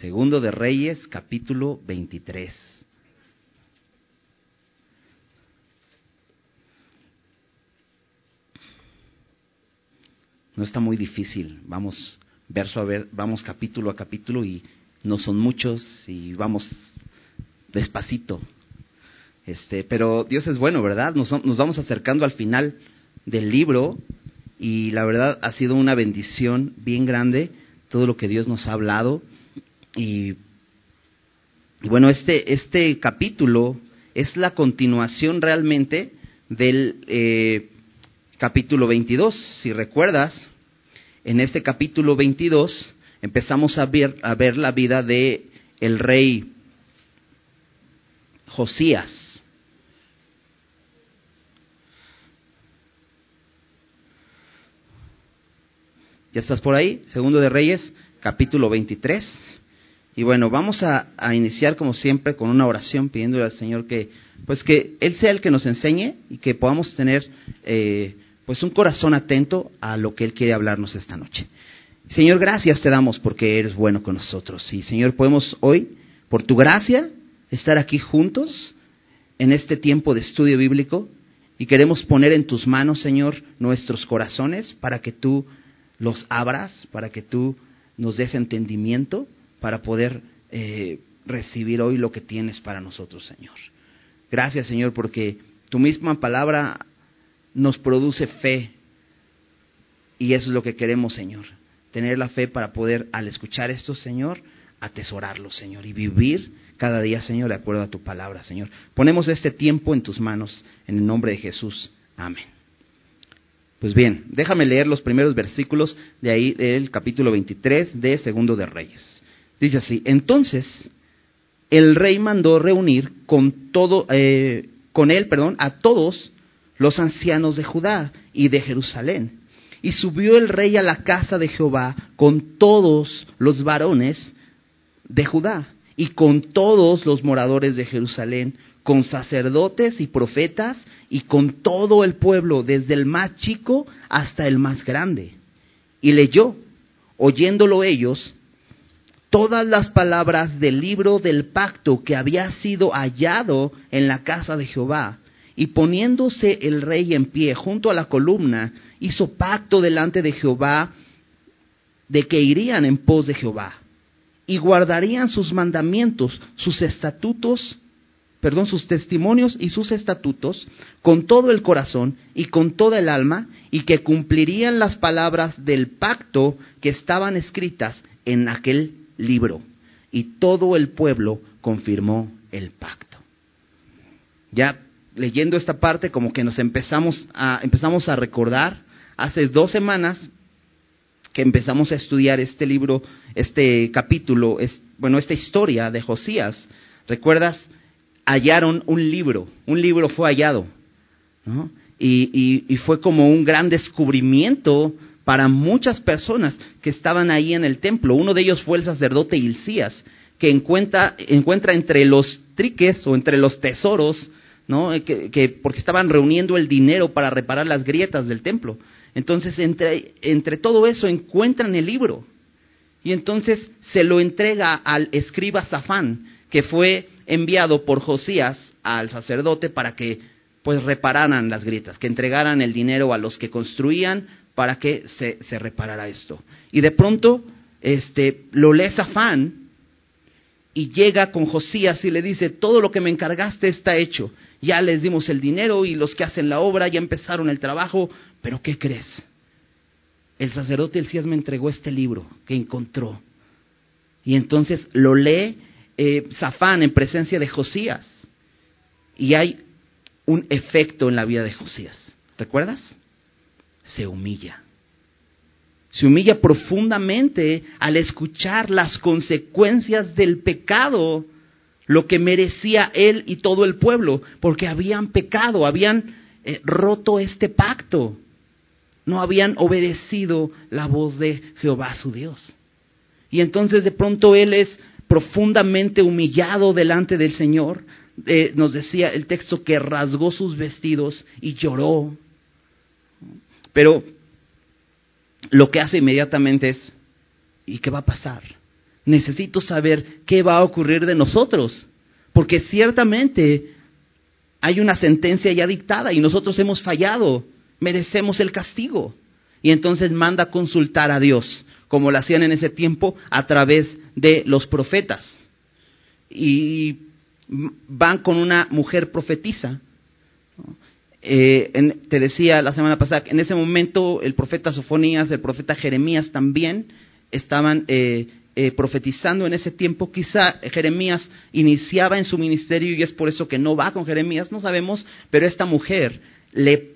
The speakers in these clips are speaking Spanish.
Segundo de Reyes, capítulo 23. No está muy difícil, vamos verso a ver, vamos capítulo a capítulo y no son muchos y vamos despacito. Este, pero Dios es bueno, ¿verdad? Nos, nos vamos acercando al final del libro y la verdad ha sido una bendición bien grande todo lo que Dios nos ha hablado y, bueno, este, este capítulo es la continuación realmente del eh, capítulo 22. Si recuerdas, en este capítulo 22 empezamos a ver, a ver la vida de el rey Josías. ¿Ya estás por ahí? Segundo de Reyes, capítulo 23. Y bueno, vamos a, iniciar como siempre con una oración pidiéndole al Señor que, pues que Él sea el que nos enseñe y que podamos tener, eh, pues un corazón atento a lo que Él quiere hablarnos esta noche. Señor, gracias te damos porque eres bueno con nosotros. Y Señor, podemos hoy, por tu gracia, estar aquí juntos en este tiempo de estudio bíblico y queremos poner en tus manos, Señor, nuestros corazones para que tú los abras, para que tú nos des entendimiento para poder eh, recibir hoy lo que tienes para nosotros, Señor. Gracias, Señor, porque tu misma palabra nos produce fe y eso es lo que queremos, Señor. Tener la fe para poder, al escuchar esto, Señor, atesorarlo, Señor, y vivir cada día, Señor, de acuerdo a tu palabra, Señor. Ponemos este tiempo en tus manos, en el nombre de Jesús. Amén. Pues bien, déjame leer los primeros versículos de ahí del capítulo 23 de Segundo de Reyes. Dice así, entonces el rey mandó reunir con todo, eh, con él, perdón, a todos los ancianos de Judá y de Jerusalén. Y subió el rey a la casa de Jehová con todos los varones de Judá y con todos los moradores de Jerusalén, con sacerdotes y profetas y con todo el pueblo, desde el más chico hasta el más grande. Y leyó, oyéndolo ellos, todas las palabras del libro del pacto que había sido hallado en la casa de Jehová. Y poniéndose el rey en pie junto a la columna, hizo pacto delante de Jehová de que irían en pos de Jehová y guardarían sus mandamientos, sus estatutos perdón, sus testimonios y sus estatutos con todo el corazón y con toda el alma, y que cumplirían las palabras del pacto que estaban escritas en aquel libro. Y todo el pueblo confirmó el pacto. Ya leyendo esta parte, como que nos empezamos a, empezamos a recordar, hace dos semanas que empezamos a estudiar este libro, este capítulo, es, bueno, esta historia de Josías. ¿Recuerdas? hallaron un libro, un libro fue hallado, y, y, fue como un gran descubrimiento para muchas personas que estaban ahí en el templo. Uno de ellos fue el sacerdote Hilcías, que encuentra, encuentra entre los triques o entre los tesoros, ¿no? Que, que, porque estaban reuniendo el dinero para reparar las grietas del templo. Entonces, entre, entre todo eso encuentran el libro. Y entonces se lo entrega al escriba Safán, que fue enviado por Josías al sacerdote para que pues repararan las grietas, que entregaran el dinero a los que construían para que se, reparara esto. Y de pronto este, lo lee Safán y llega con Josías y le dice, todo lo que me encargaste está hecho, ya les dimos el dinero y los que hacen la obra ya empezaron el trabajo, pero ¿qué crees? El sacerdote Elías me entregó este libro que encontró. Y entonces lo lee eh, Zafán en presencia de Josías. Y hay un efecto en la vida de Josías. ¿Recuerdas? Se humilla. Se humilla profundamente al escuchar las consecuencias del pecado, lo que merecía él y todo el pueblo, porque habían pecado, habían eh, roto este pacto, no habían obedecido la voz de Jehová su Dios. Y entonces de pronto él es profundamente humillado delante del Señor. Eh, nos decía el texto que rasgó sus vestidos y lloró. Pero lo que hace inmediatamente es, ¿y qué va a pasar? necesito saber qué va a ocurrir de nosotros, porque ciertamente hay una sentencia ya dictada y nosotros hemos fallado, merecemos el castigo. Y entonces manda a consultar a Dios, como lo hacían en ese tiempo a través de los profetas. Y van con una mujer profetisa. Eh, te decía la semana pasada, en ese momento el profeta Sofonías, el profeta Jeremías también estaban eh, eh, profetizando en ese tiempo. Quizá Jeremías iniciaba en su ministerio y es por eso que no va con Jeremías, no sabemos, pero esta mujer le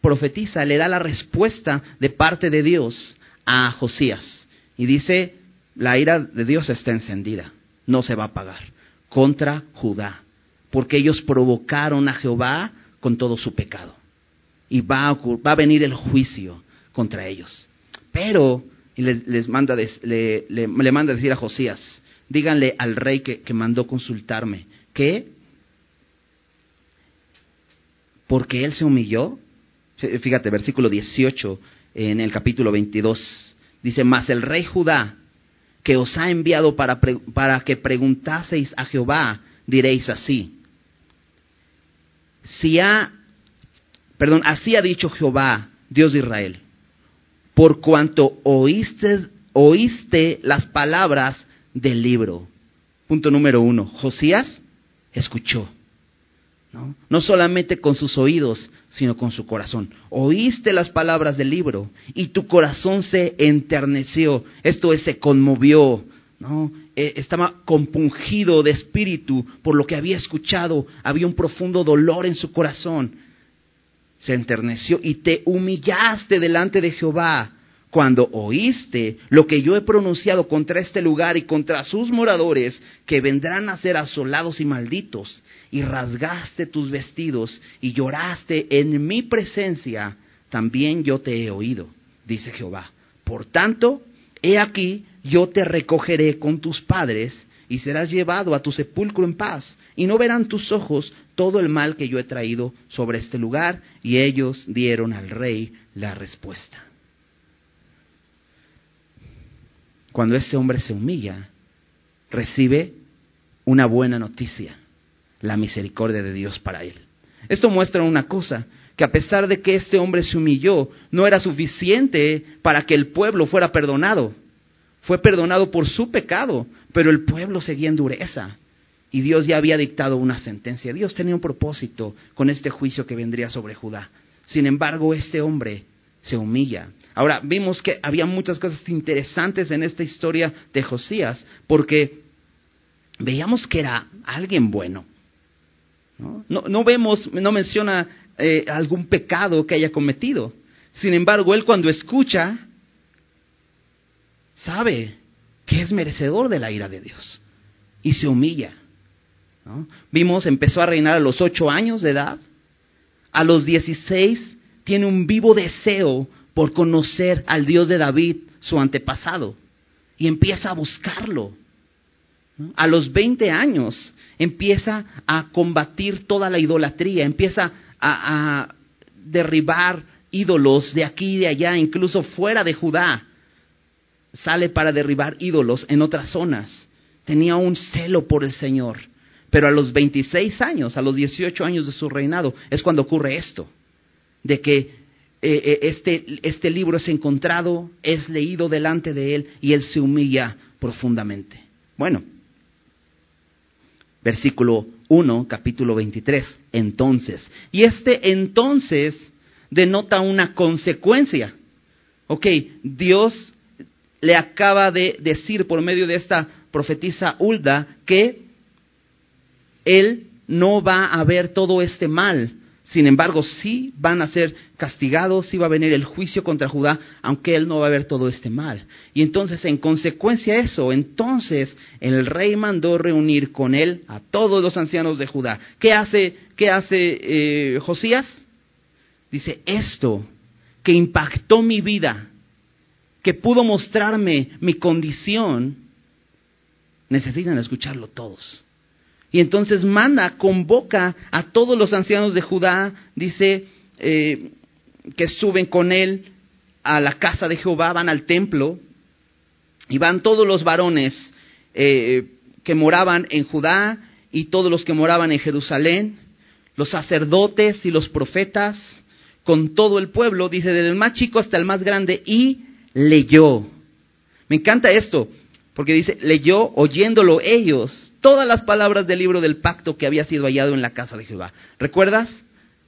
profetiza, le da la respuesta de parte de Dios a Josías y dice, la ira de Dios está encendida, no se va a apagar contra Judá, porque ellos provocaron a Jehová con todo su pecado. Y va a, va a venir el juicio contra ellos. Pero, y les, manda, le, le, manda decir a Josías, díganle al rey que, que mandó consultarme, que porque él se humilló, fíjate, versículo 18 en el capítulo 22, dice, mas el rey Judá que os ha enviado para, para que preguntaseis a Jehová, diréis así. Si ha, perdón, así ha dicho Jehová, Dios de Israel, por cuanto oíste, oíste las palabras del libro. Punto número uno, Josías escuchó. ¿no? solamente con sus oídos, sino con su corazón. Oíste las palabras del libro y tu corazón se enterneció, esto es, se conmovió, ¿no? E, estaba compungido de espíritu por lo que había escuchado, había un profundo dolor en su corazón. Se enterneció y te humillaste delante de Jehová cuando oíste lo que yo he pronunciado contra este lugar y contra sus moradores, que vendrán a ser asolados y malditos, y rasgaste tus vestidos y lloraste en mi presencia, también yo te he oído, dice Jehová. Por tanto, he aquí, yo te recogeré con tus padres, y serás llevado a tu sepulcro en paz, y no verán tus ojos todo el mal que yo he traído sobre este lugar. Y ellos dieron al rey la respuesta. cuando ese hombre se humilla, recibe una buena noticia, la misericordia de Dios para él. Esto muestra una cosa, que a pesar de que ese hombre se humilló, no era suficiente para que el pueblo fuera perdonado. Fue perdonado por su pecado, pero el pueblo seguía en dureza. Y Dios ya había dictado una sentencia. Dios tenía un propósito con este juicio que vendría sobre Judá. Sin embargo, este hombre se humilla. Ahora, vimos que había muchas cosas interesantes en esta historia de Josías, porque veíamos que era alguien bueno. No, no, vemos, no menciona eh, algún pecado que haya cometido. Sin embargo, él cuando escucha, sabe que es merecedor de la ira de Dios y se humilla. Vimos, empezó a reinar a los ocho años de edad. A los dieciséis tiene un vivo deseo por conocer al Dios de David, su antepasado, y empieza a buscarlo. A los 20 años empieza a combatir toda la idolatría, empieza a, derribar ídolos de aquí y de allá, incluso fuera de Judá. Sale para derribar ídolos en otras zonas. Tenía un celo por el Señor. Pero a los 26 años, a los 18 años de su reinado, es cuando ocurre esto de que eh, eh, este, este libro es encontrado, es leído delante de él y él se humilla profundamente. Bueno, versículo 1, capítulo 23, entonces. Y este entonces denota una consecuencia. Ok, Dios le acaba de decir por medio de esta profetisa Hulda que él no va a ver todo este mal sin embargo, sí van a ser castigados, sí va a venir el juicio contra Judá, aunque él no va a ver todo este mal. Y entonces, en consecuencia de eso, entonces el rey mandó reunir con él a todos los ancianos de Judá. ¿Qué hace, qué hace eh, Josías? Dice, esto que impactó mi vida, que pudo mostrarme mi condición, necesitan escucharlo todos. Y entonces manda, convoca a todos los ancianos de Judá, dice eh, que suben con él a la casa de Jehová, van al templo, y van todos los varones eh, que moraban en Judá y todos los que moraban en Jerusalén, los sacerdotes y los profetas, con todo el pueblo, dice, desde el más chico hasta el más grande, y leyó. Me encanta esto, porque dice, leyó oyéndolo ellos todas las palabras del libro del pacto que había sido hallado en la casa de Jehová. ¿Recuerdas?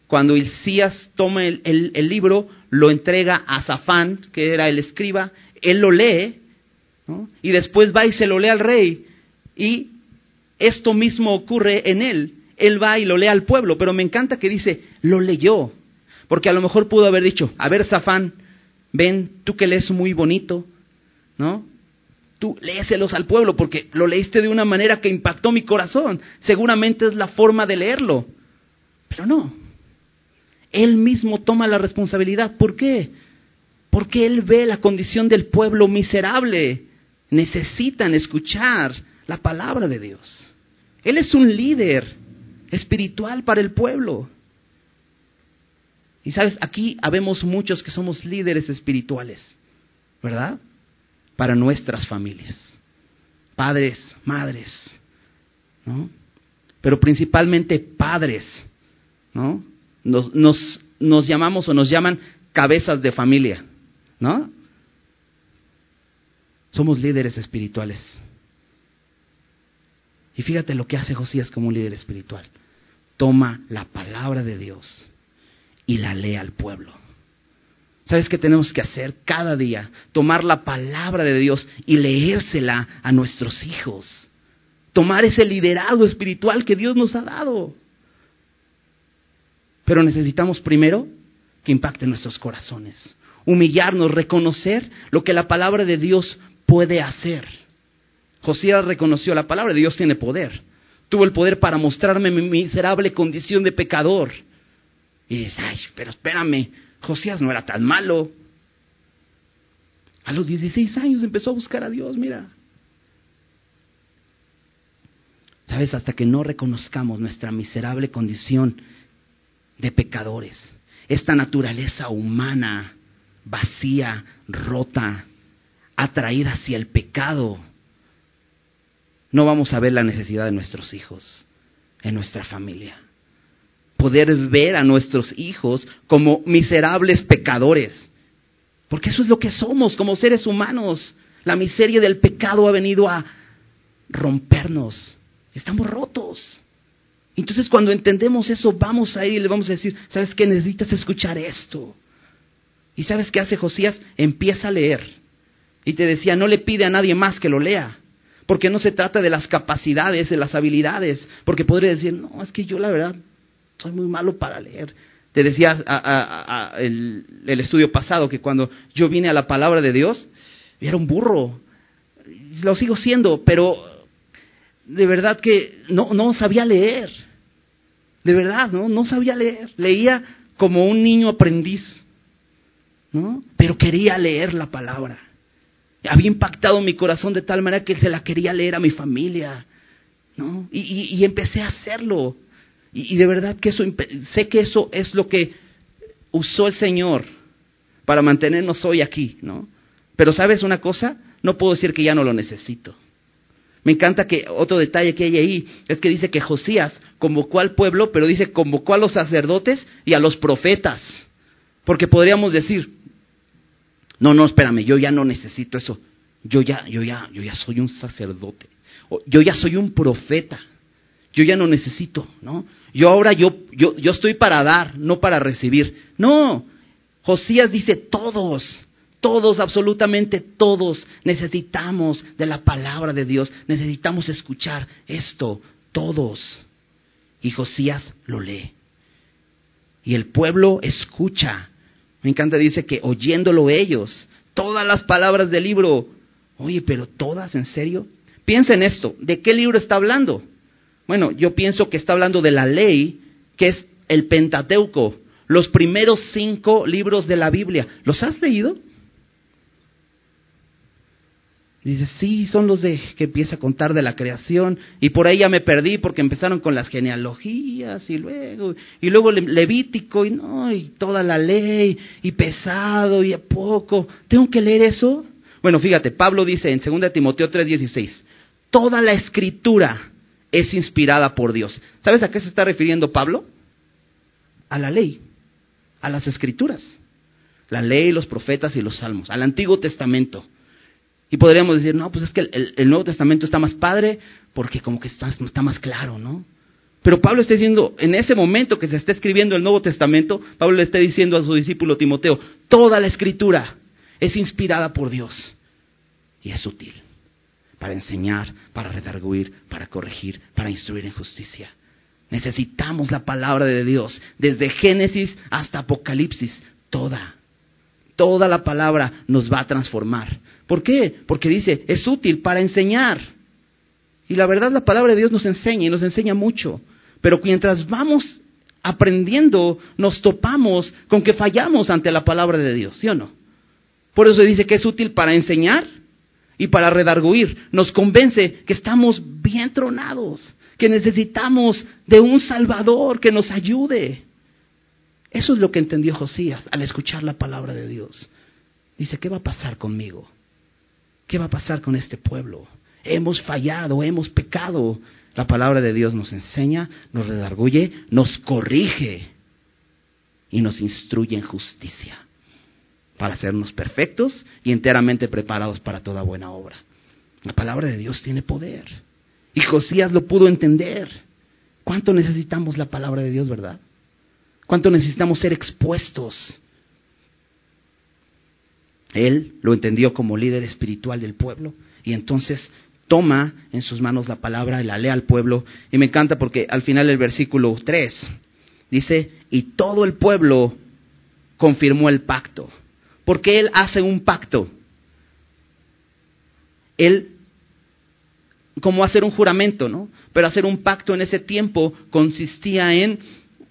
Cuando Hilcías toma el, libro, lo entrega a Zafán, que era el escriba, él lo lee, y después va y se lo lee al rey, y esto mismo ocurre en él. Él va y lo lee al pueblo, pero me encanta que dice, lo leyó, porque a lo mejor pudo haber dicho, a ver, Zafán, ven, tú que lees muy bonito, ¿no? Tú léeselos al pueblo porque lo leíste de una manera que impactó mi corazón. Seguramente es la forma de leerlo. Pero no. Él mismo toma la responsabilidad. ¿Por qué? Porque él ve la condición del pueblo miserable. Necesitan escuchar la palabra de Dios. Él es un líder espiritual para el pueblo. Y sabes, aquí habemos muchos que somos líderes espirituales, ¿verdad? Para nuestras familias. Padres, madres, ¿no? Pero principalmente padres, ¿no? Nos, nos, nos llamamos o nos llaman cabezas de familia, ¿no? Somos líderes espirituales. Y fíjate lo que hace Josías como un líder espiritual. Toma la palabra de Dios y la lee al pueblo. ¿Sabes qué tenemos que hacer cada día? Tomar la palabra de Dios y leérsela a nuestros hijos. Tomar ese liderazgo espiritual que Dios nos ha dado. Pero necesitamos primero que impacte nuestros corazones. Humillarnos, reconocer lo que la palabra de Dios puede hacer. Josías reconoció la palabra de Dios tiene poder. Tuvo el poder para mostrarme mi miserable condición de pecador. Y dice, ay, pero espérame, Josías no era tan malo. A los 16 años empezó a buscar a Dios, mira. Sabes, hasta que no reconozcamos nuestra miserable condición de pecadores, esta naturaleza humana, vacía, rota, atraída hacia el pecado, no vamos a ver la necesidad de nuestros hijos, en nuestra familia poder ver a nuestros hijos como miserables pecadores. Porque eso es lo que somos como seres humanos. La miseria del pecado ha venido a rompernos. Estamos rotos. Entonces cuando entendemos eso, vamos a ir y le vamos a decir, ¿sabes qué? Necesitas escuchar esto. ¿Y sabes qué hace Josías? Empieza a leer. Y te decía, no le pide a nadie más que lo lea. Porque no se trata de las capacidades, de las habilidades. Porque podría decir, no, es que yo la verdad soy muy malo para leer. Te decía a, el, estudio pasado que cuando yo vine a la palabra de Dios, era un burro. Lo sigo siendo, pero de verdad que no, no sabía leer. De verdad, ¿no? No sabía leer. Leía como un niño aprendiz, ¿no? Pero quería leer la palabra. Había impactado mi corazón de tal manera que se la quería leer a mi familia, ¿no? Y, y empecé a hacerlo. Y, de verdad que eso, sé que eso es lo que usó el Señor para mantenernos hoy aquí, ¿no? Pero sabes una cosa, no puedo decir que ya no lo necesito. Me encanta que otro detalle que hay ahí es que dice que Josías convocó al pueblo, pero dice convocó a los sacerdotes y a los profetas. Porque podríamos decir, no, no, espérame, yo ya no necesito eso. Yo ya, yo ya, yo ya soy un sacerdote. Yo ya soy un profeta yo ya no necesito, ¿no? Yo ahora yo, yo, yo estoy para dar, no para recibir. No, Josías dice todos, todos, absolutamente todos necesitamos de la palabra de Dios, necesitamos escuchar esto, todos. Y Josías lo lee. Y el pueblo escucha. Me encanta, dice que oyéndolo ellos, todas las palabras del libro, oye, pero todas, ¿en serio? Piensa en esto, ¿de qué libro está hablando? Bueno, yo pienso que está hablando de la ley, que es el Pentateuco, los primeros cinco libros de la Biblia. ¿Los has leído? Dice, sí, son los de que empieza a contar de la creación y por ahí ya me perdí porque empezaron con las genealogías y luego y luego Levítico y no y toda la ley y pesado y a poco. ¿Tengo que leer eso? Bueno, fíjate, Pablo dice en 2 Timoteo 3:16, toda la escritura es inspirada por Dios. ¿Sabes a qué se está refiriendo Pablo? A la ley, a las escrituras. La ley, los profetas y los salmos, al Antiguo Testamento. Y podríamos decir, no, pues es que el, Nuevo Testamento está más padre porque como que está, está más claro, ¿no? Pero Pablo está diciendo, en ese momento que se está escribiendo el Nuevo Testamento, Pablo le está diciendo a su discípulo Timoteo, toda la escritura es inspirada por Dios y es útil para enseñar, para redarguir, para corregir, para instruir en justicia. Necesitamos la palabra de Dios, desde Génesis hasta Apocalipsis, toda. Toda la palabra nos va a transformar. ¿Por qué? Porque dice, es útil para enseñar. Y la verdad la palabra de Dios nos enseña y nos enseña mucho. Pero mientras vamos aprendiendo, nos topamos con que fallamos ante la palabra de Dios, ¿sí o no? Por eso dice que es útil para enseñar y para redarguir. Nos convence que estamos bien tronados, que necesitamos de un Salvador que nos ayude. Eso es lo que entendió Josías al escuchar la palabra de Dios. Dice, ¿qué va a pasar conmigo? ¿Qué va a pasar con este pueblo? Hemos fallado, hemos pecado. La palabra de Dios nos enseña, nos redarguye, nos corrige y nos instruye en justicia para hacernos perfectos y enteramente preparados para toda buena obra. La palabra de Dios tiene poder. Y Josías lo pudo entender. ¿Cuánto necesitamos la palabra de Dios, verdad? ¿Cuánto necesitamos ser expuestos? Él lo entendió como líder espiritual del pueblo y entonces toma en sus manos la palabra y la lee al pueblo. Y me encanta porque al final del versículo 3 dice, y todo el pueblo confirmó el pacto porque él hace un pacto. Él, como hacer un juramento, ¿no? Pero hacer un pacto en ese tiempo consistía en,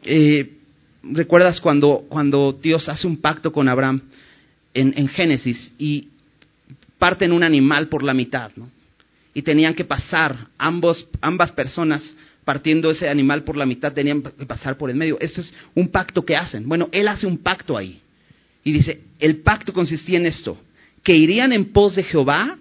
eh, ¿recuerdas cuando, cuando Dios hace un pacto con Abraham en, en Génesis y parten un animal por la mitad, ¿no? Y tenían que pasar, ambos, ambas personas partiendo ese animal por la mitad tenían que pasar por el medio. Ese es un pacto que hacen. Bueno, él hace un pacto ahí. Y dice, el pacto consistía en esto, que irían en pos de Jehová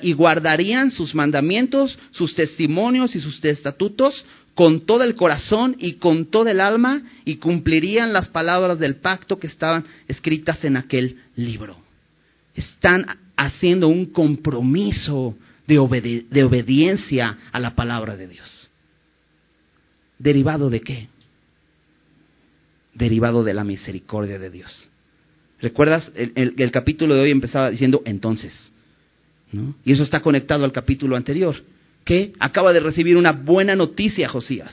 y guardarían sus mandamientos, sus testimonios y sus estatutos con todo el corazón y con todo el alma y cumplirían las palabras del pacto que estaban escritas en aquel libro. Están haciendo un compromiso de, de obediencia a la palabra de Dios. ¿Derivado de qué? Derivado de la misericordia de Dios. ¿Recuerdas? El, capítulo de hoy empezaba diciendo entonces. ¿no? Y eso está conectado al capítulo anterior, que acaba de recibir una buena noticia Josías.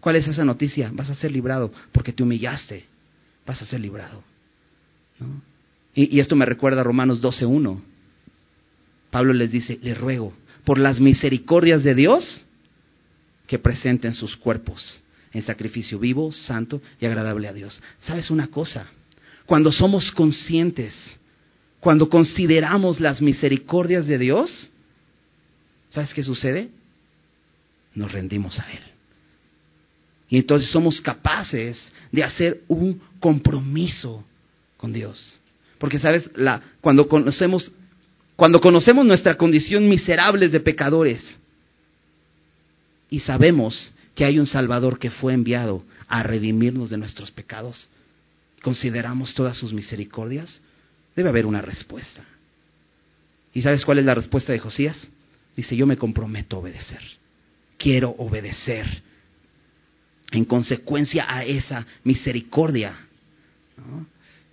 ¿Cuál es esa noticia? Vas a ser librado porque te humillaste. Vas a ser librado. y, esto me recuerda a Romanos 12.1. Pablo les dice, les ruego, por las misericordias de Dios, que presenten sus cuerpos en sacrificio vivo, santo y agradable a Dios. ¿Sabes una cosa? Cuando somos conscientes, cuando consideramos las misericordias de Dios, ¿sabes qué sucede? Nos rendimos a Él. Y entonces somos capaces de hacer un compromiso con Dios. Porque, ¿sabes? La, cuando, conocemos, cuando conocemos nuestra condición miserables de pecadores y sabemos que hay un Salvador que fue enviado a redimirnos de nuestros pecados, consideramos todas sus misericordias, debe haber una respuesta. ¿Y sabes cuál es la respuesta de Josías? Dice, yo me comprometo a obedecer. Quiero obedecer en consecuencia a esa misericordia.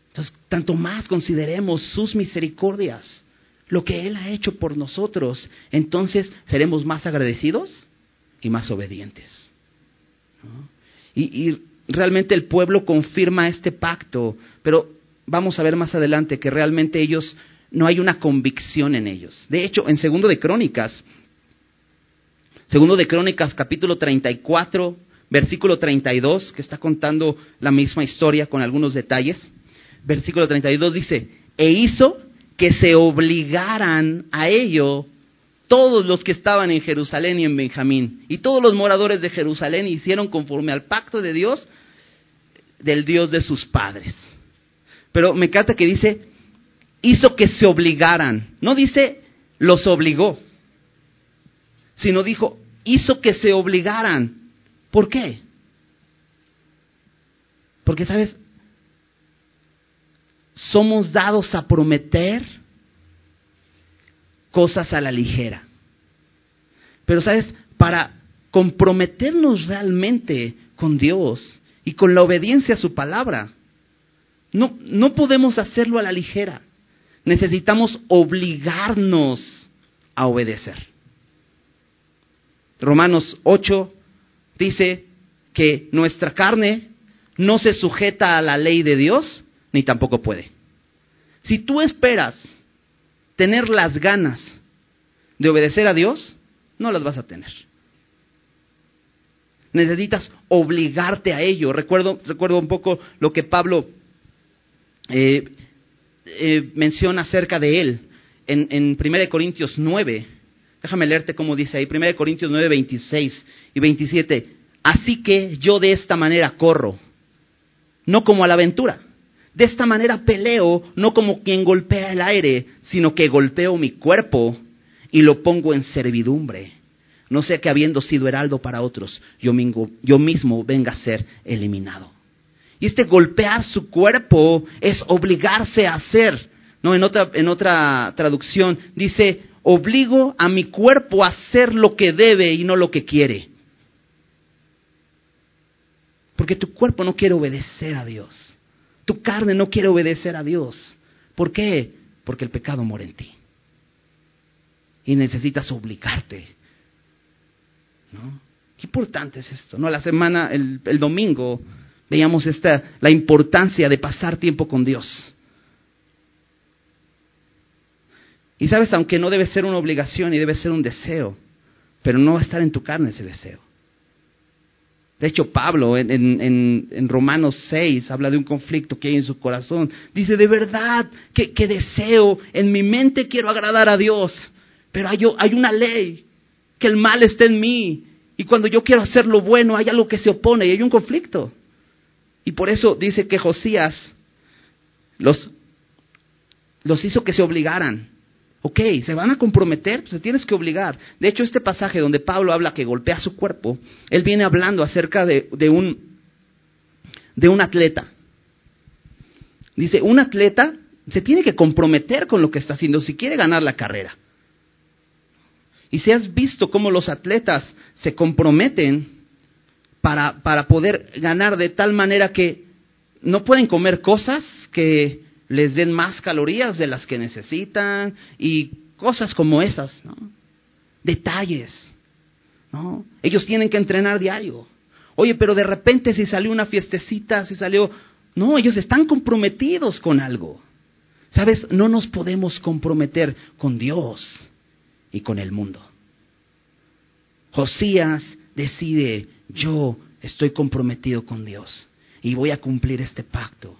Entonces, tanto más consideremos sus misericordias, lo que Él ha hecho por nosotros, entonces seremos más agradecidos y más obedientes. Y, realmente el pueblo confirma este pacto, pero vamos a ver más adelante que realmente ellos no hay una convicción en ellos. De hecho, en Segundo de Crónicas, Segundo de Crónicas capítulo 34, versículo 32, que está contando la misma historia con algunos detalles. Versículo 32 dice, "E hizo que se obligaran a ello todos los que estaban en Jerusalén y en Benjamín, y todos los moradores de Jerusalén hicieron conforme al pacto de Dios, del Dios de sus padres. Pero me encanta que dice, hizo que se obligaran, no dice los obligó, sino dijo, hizo que se obligaran. ¿Por qué? Porque, ¿sabes? Somos dados a prometer cosas a la ligera. Pero, ¿sabes? Para comprometernos realmente con Dios y con la obediencia a su palabra, no, no podemos hacerlo a la ligera. Necesitamos obligarnos a obedecer. Romanos 8 dice que nuestra carne no se sujeta a la ley de Dios, ni tampoco puede. Si tú esperas tener las ganas de obedecer a Dios, no las vas a tener. Necesitas obligarte a ello. Recuerdo, recuerdo un poco lo que Pablo eh, eh, menciona acerca de él en, en 1 Corintios 9. Déjame leerte cómo dice ahí, 1 Corintios 9, 26 y 27. Así que yo de esta manera corro, no como a la aventura. De esta manera peleo, no como quien golpea el aire, sino que golpeo mi cuerpo y lo pongo en servidumbre. No sea que habiendo sido heraldo para otros, yo, yo mismo venga a ser eliminado. Y este golpear su cuerpo es obligarse a hacer. No, en otra, en otra traducción dice, obligo a mi cuerpo a hacer lo que debe y no lo que quiere. Porque tu cuerpo no quiere obedecer a Dios. Tu carne no quiere obedecer a Dios. ¿Por qué? Porque el pecado mora en ti. Y necesitas obligarte. ¿No? Qué importante es esto. ¿No? La semana, el, domingo, veíamos esta, la importancia de pasar tiempo con Dios. Y sabes, aunque no debe ser una obligación y debe ser un deseo, pero no va a estar en tu carne ese deseo. De hecho, Pablo en, en, Romanos 6 habla de un conflicto que hay en su corazón. Dice, de verdad, que, deseo, en mi mente quiero agradar a Dios, pero hay, hay una ley, que el mal está en mí. Y cuando yo quiero hacer lo bueno, hay algo que se opone y hay un conflicto. Y por eso dice que Josías los, los hizo que se obligaran. Ok, se van a comprometer, pues se tienes que obligar. De hecho, este pasaje donde Pablo habla que golpea su cuerpo, él viene hablando acerca de, de, un, de un atleta. Dice, un atleta se tiene que comprometer con lo que está haciendo si quiere ganar la carrera. Y si has visto cómo los atletas se comprometen para, para poder ganar de tal manera que no pueden comer cosas que les den más calorías de las que necesitan y cosas como esas, ¿no? Detalles, ¿no? Ellos tienen que entrenar diario. Oye, pero de repente si salió una fiestecita, si salió... No, ellos están comprometidos con algo. ¿Sabes? No nos podemos comprometer con Dios y con el mundo. Josías decide yo estoy comprometido con Dios y voy a cumplir este pacto.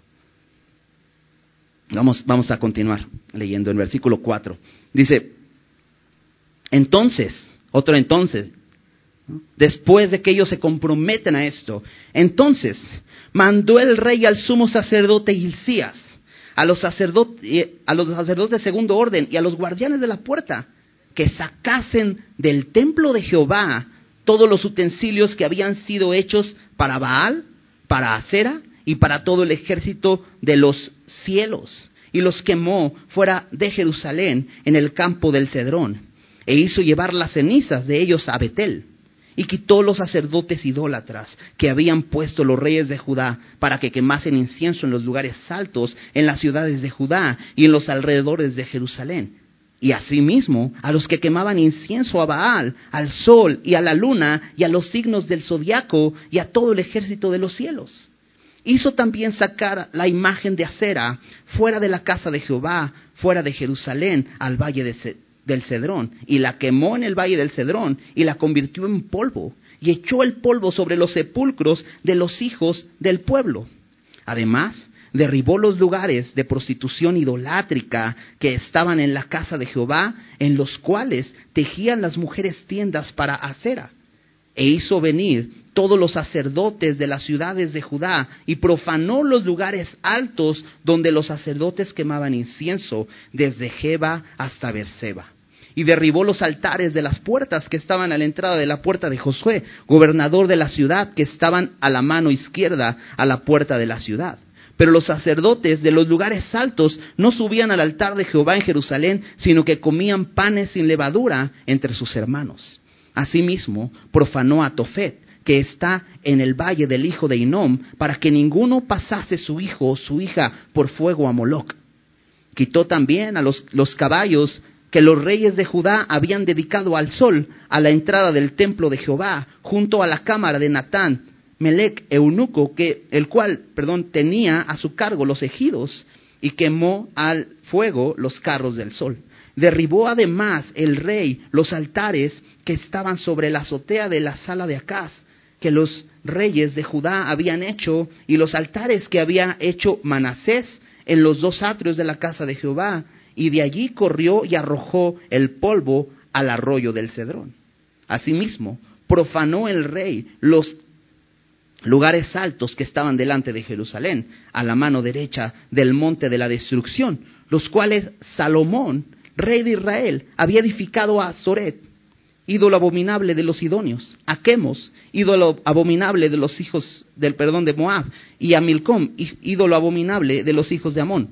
Vamos, vamos a continuar leyendo en versículo 4. Dice, entonces, otro entonces, después de que ellos se comprometen a esto, entonces mandó el rey al sumo sacerdote Hilcías, a los, sacerdotes, a los sacerdotes de segundo orden y a los guardianes de la puerta, que sacasen del templo de Jehová todos los utensilios que habían sido hechos para Baal, para Acera y para todo el ejército de los cielos, y los quemó fuera de Jerusalén en el campo del Cedrón, e hizo llevar las cenizas de ellos a Betel, y quitó los sacerdotes idólatras que habían puesto los reyes de Judá para que quemasen incienso en los lugares altos, en las ciudades de Judá y en los alrededores de Jerusalén y asimismo a los que quemaban incienso a Baal, al sol y a la luna y a los signos del zodiaco y a todo el ejército de los cielos. Hizo también sacar la imagen de acera fuera de la casa de Jehová, fuera de Jerusalén, al valle del Cedrón, y la quemó en el valle del Cedrón y la convirtió en polvo, y echó el polvo sobre los sepulcros de los hijos del pueblo. Además, derribó los lugares de prostitución idolátrica que estaban en la casa de Jehová, en los cuales tejían las mujeres tiendas para acera. E hizo venir todos los sacerdotes de las ciudades de Judá y profanó los lugares altos donde los sacerdotes quemaban incienso, desde Jeba hasta Berseba. y derribó los altares de las puertas que estaban a la entrada de la puerta de Josué, gobernador de la ciudad, que estaban a la mano izquierda a la puerta de la ciudad. Pero los sacerdotes de los lugares altos no subían al altar de Jehová en Jerusalén, sino que comían panes sin levadura entre sus hermanos. Asimismo, profanó a Tofet, que está en el valle del hijo de Inom, para que ninguno pasase su hijo o su hija por fuego a Moloc. Quitó también a los, los caballos que los reyes de Judá habían dedicado al sol a la entrada del templo de Jehová, junto a la cámara de Natán, Melec, eunuco, que, el cual, perdón, tenía a su cargo los ejidos, y quemó al fuego los carros del sol. Derribó además el rey los altares que estaban sobre la azotea de la sala de Acaz, que los reyes de Judá habían hecho, y los altares que había hecho Manasés en los dos atrios de la casa de Jehová, y de allí corrió y arrojó el polvo al arroyo del Cedrón. Asimismo, profanó el rey los lugares altos que estaban delante de Jerusalén, a la mano derecha del monte de la destrucción, los cuales Salomón, rey de Israel, había edificado a Soret, ídolo abominable de los idóneos, a Quemos, ídolo abominable de los hijos del perdón de Moab, y a Milcom, ídolo abominable de los hijos de Amón,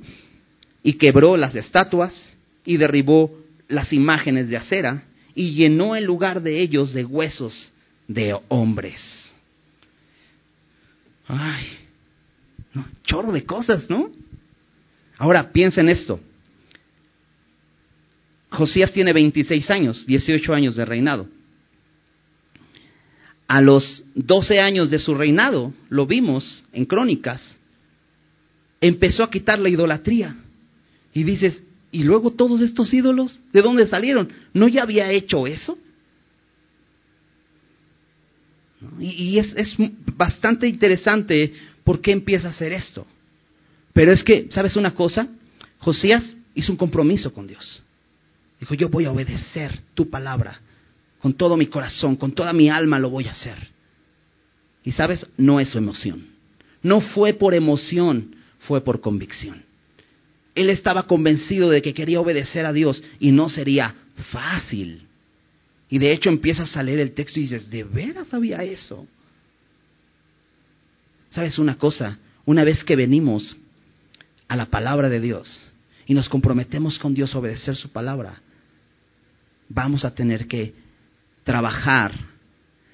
y quebró las estatuas y derribó las imágenes de acera y llenó el lugar de ellos de huesos de hombres. Ay, chorro de cosas, ¿no? Ahora piensa en esto. Josías tiene 26 años, 18 años de reinado. A los 12 años de su reinado, lo vimos en Crónicas, empezó a quitar la idolatría. Y dices, ¿y luego todos estos ídolos? ¿De dónde salieron? ¿No ya había hecho eso? Y, es, bastante interesante por qué empieza a hacer esto. Pero es que, ¿sabes una cosa? Josías hizo un compromiso con Dios. Dijo, yo voy a obedecer tu palabra. Con todo mi corazón, con toda mi alma lo voy a hacer. Y sabes, no es su emoción. No fue por emoción, fue por convicción. Él estaba convencido de que quería obedecer a Dios y no sería fácil. Y de hecho empiezas a leer el texto y dices, ¿de veras había eso? ¿Sabes una cosa? Una vez que venimos a la palabra de Dios y nos comprometemos con Dios a obedecer su palabra, vamos a tener que trabajar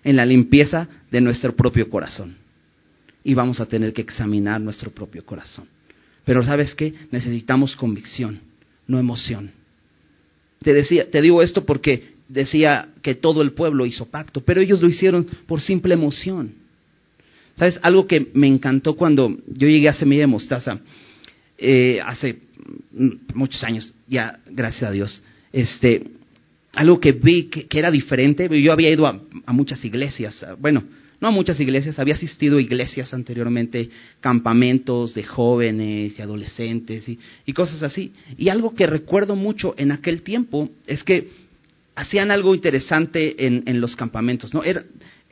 en la limpieza de nuestro propio corazón. Y vamos a tener que examinar nuestro propio corazón. Pero ¿sabes qué? Necesitamos convicción, no emoción. Te decía, te digo esto porque decía que todo el pueblo hizo pacto, pero ellos lo hicieron por simple emoción. ¿Sabes? Algo que me encantó cuando yo llegué a Semilla de Mostaza, eh, hace muchos años, ya, gracias a Dios, este, algo que vi que, era diferente, yo había ido a, a, muchas iglesias, bueno, no a muchas iglesias, había asistido a iglesias anteriormente, campamentos de jóvenes y adolescentes y, y cosas así. Y algo que recuerdo mucho en aquel tiempo es que hacían algo interesante en, en los campamentos, ¿no? Era,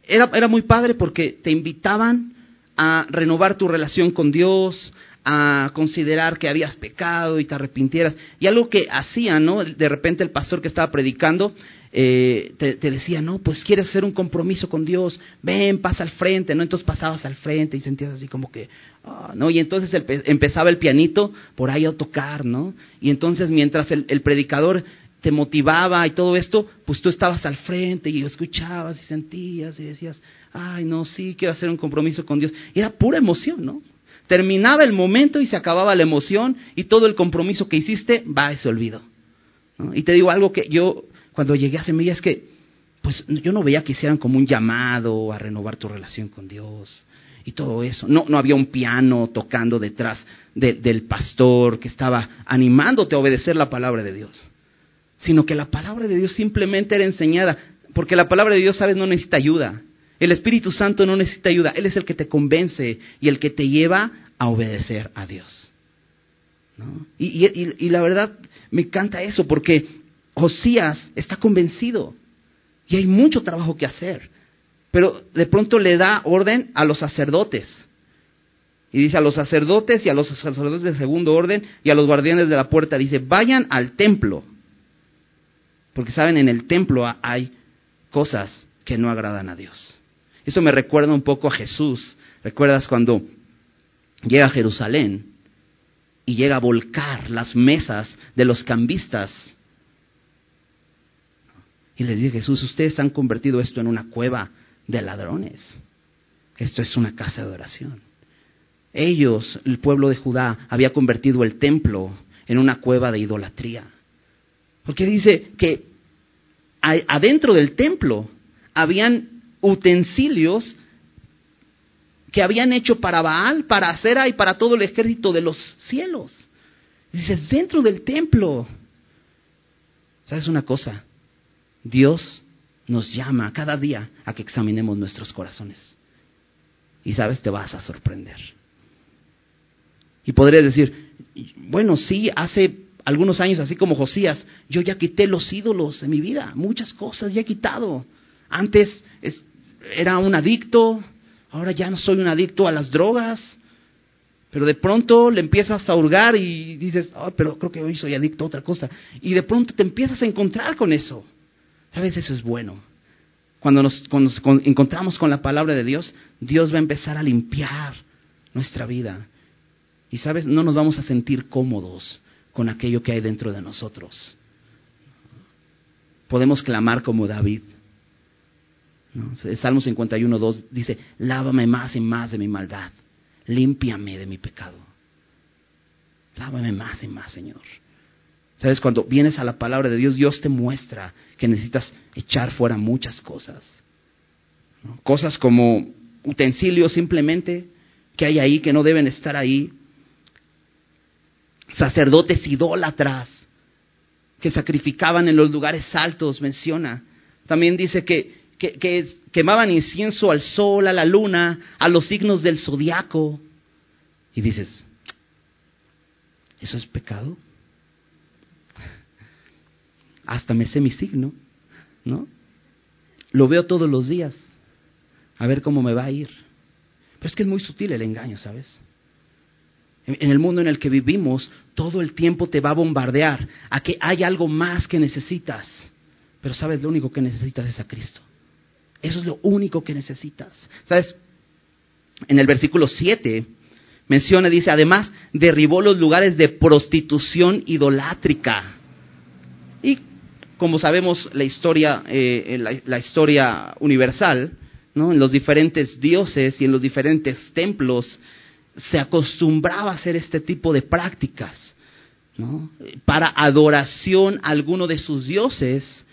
era, era, muy padre porque te invitaban a renovar tu relación con Dios, a considerar que habías pecado y te arrepintieras. Y algo que hacían, ¿no? De repente el pastor que estaba predicando eh, te, decía, no, pues quieres hacer un compromiso con Dios, ven, pasa al frente, ¿no? Entonces pasabas al frente y sentías así como que, ah, ¿no? Y entonces empezaba el pianito por ahí a tocar, ¿no? Y entonces mientras el, predicador te motivaba y todo esto, pues tú estabas al frente y escuchabas y sentías y decías, ay, no, sí, quiero hacer un compromiso con Dios. Era pura emoción, ¿no? Terminaba el momento y se acababa la emoción y todo el compromiso que hiciste va a se olvido. Y te digo algo que yo, cuando llegué a Semilla, es que, pues yo no veía que hicieran como un llamado a renovar tu relación con Dios y todo eso. No, no había un piano tocando detrás del pastor que estaba animándote a obedecer la palabra de Dios sino que la palabra de Dios simplemente era enseñada, porque la palabra de Dios, sabes, no necesita ayuda. El Espíritu Santo no necesita ayuda, Él es el que te convence y el que te lleva a obedecer a Dios. Y, la verdad me encanta eso, porque Josías está convencido y hay mucho trabajo que hacer, pero de pronto le da orden a los sacerdotes. Y dice a los sacerdotes y a los sacerdotes de segundo orden y a los guardianes de la puerta, dice, vayan al templo Porque saben, en el templo hay cosas que no agradan a Dios. Eso me recuerda un poco a Jesús. ¿Recuerdas cuando llega a Jerusalén y llega a volcar las mesas de los cambistas? Y les dice Jesús, ustedes han convertido esto en una cueva de ladrones. Esto es una casa de oración. Ellos, el pueblo de Judá, había convertido el templo en una cueva de idolatría. Porque dice que adentro del templo habían utensilios que habían hecho para Baal, para Acera y para todo el ejército de los cielos. Dice, dentro del templo. ¿Sabes una cosa? Dios nos llama cada día a que examinemos nuestros corazones. Y sabes, te vas a sorprender. Y podrías decir, bueno, sí, hace algunos años, así como Josías, yo ya quité los ídolos de mi vida, muchas cosas ya he quitado. Antes era un adicto, ahora ya no soy un adicto a las drogas, pero de pronto le empiezas a hurgar y dices, oh, pero creo que hoy soy adicto a otra cosa. Y de pronto te empiezas a encontrar con eso. ¿Sabes? Eso es bueno. Cuando nos, encontramos con la palabra de Dios, Dios va a empezar a limpiar nuestra vida. Y sabes, no nos vamos a sentir cómodos con aquello que hay dentro de nosotros. Podemos clamar como David. Salmo 51, 2 dice, lávame más y más de mi maldad, límpiame de mi pecado. Lávame más y más, Señor. Sabes, cuando vienes a la palabra de Dios, Dios te muestra que necesitas echar fuera muchas cosas. Cosas como utensilios simplemente que hay ahí que no deben estar ahí. Sacerdotes idólatras que sacrificaban en los lugares altos, menciona. También dice que, que quemaban incienso al sol, a la luna, a los signos del zodiaco. Y dices, ¿eso es pecado? hasta me sé mi signo, ¿no? Lo veo todos los días, a ver cómo me va a ir. Pero es que es muy sutil el engaño, ¿sabes? En el mundo en el que vivimos, todo el tiempo te va a bombardear a que hay algo más que necesitas. Pero sabes, lo único que necesitas es a Cristo. Eso es lo único que necesitas. ¿Sabes? En el versículo 7 menciona, dice, además derribó los lugares de prostitución idolátrica. Y como sabemos la historia, eh, la, historia universal, ¿no? en los diferentes dioses y en los diferentes templos, se acostumbraba a hacer este tipo de prácticas. ¿no? Para adoración a alguno de sus dioses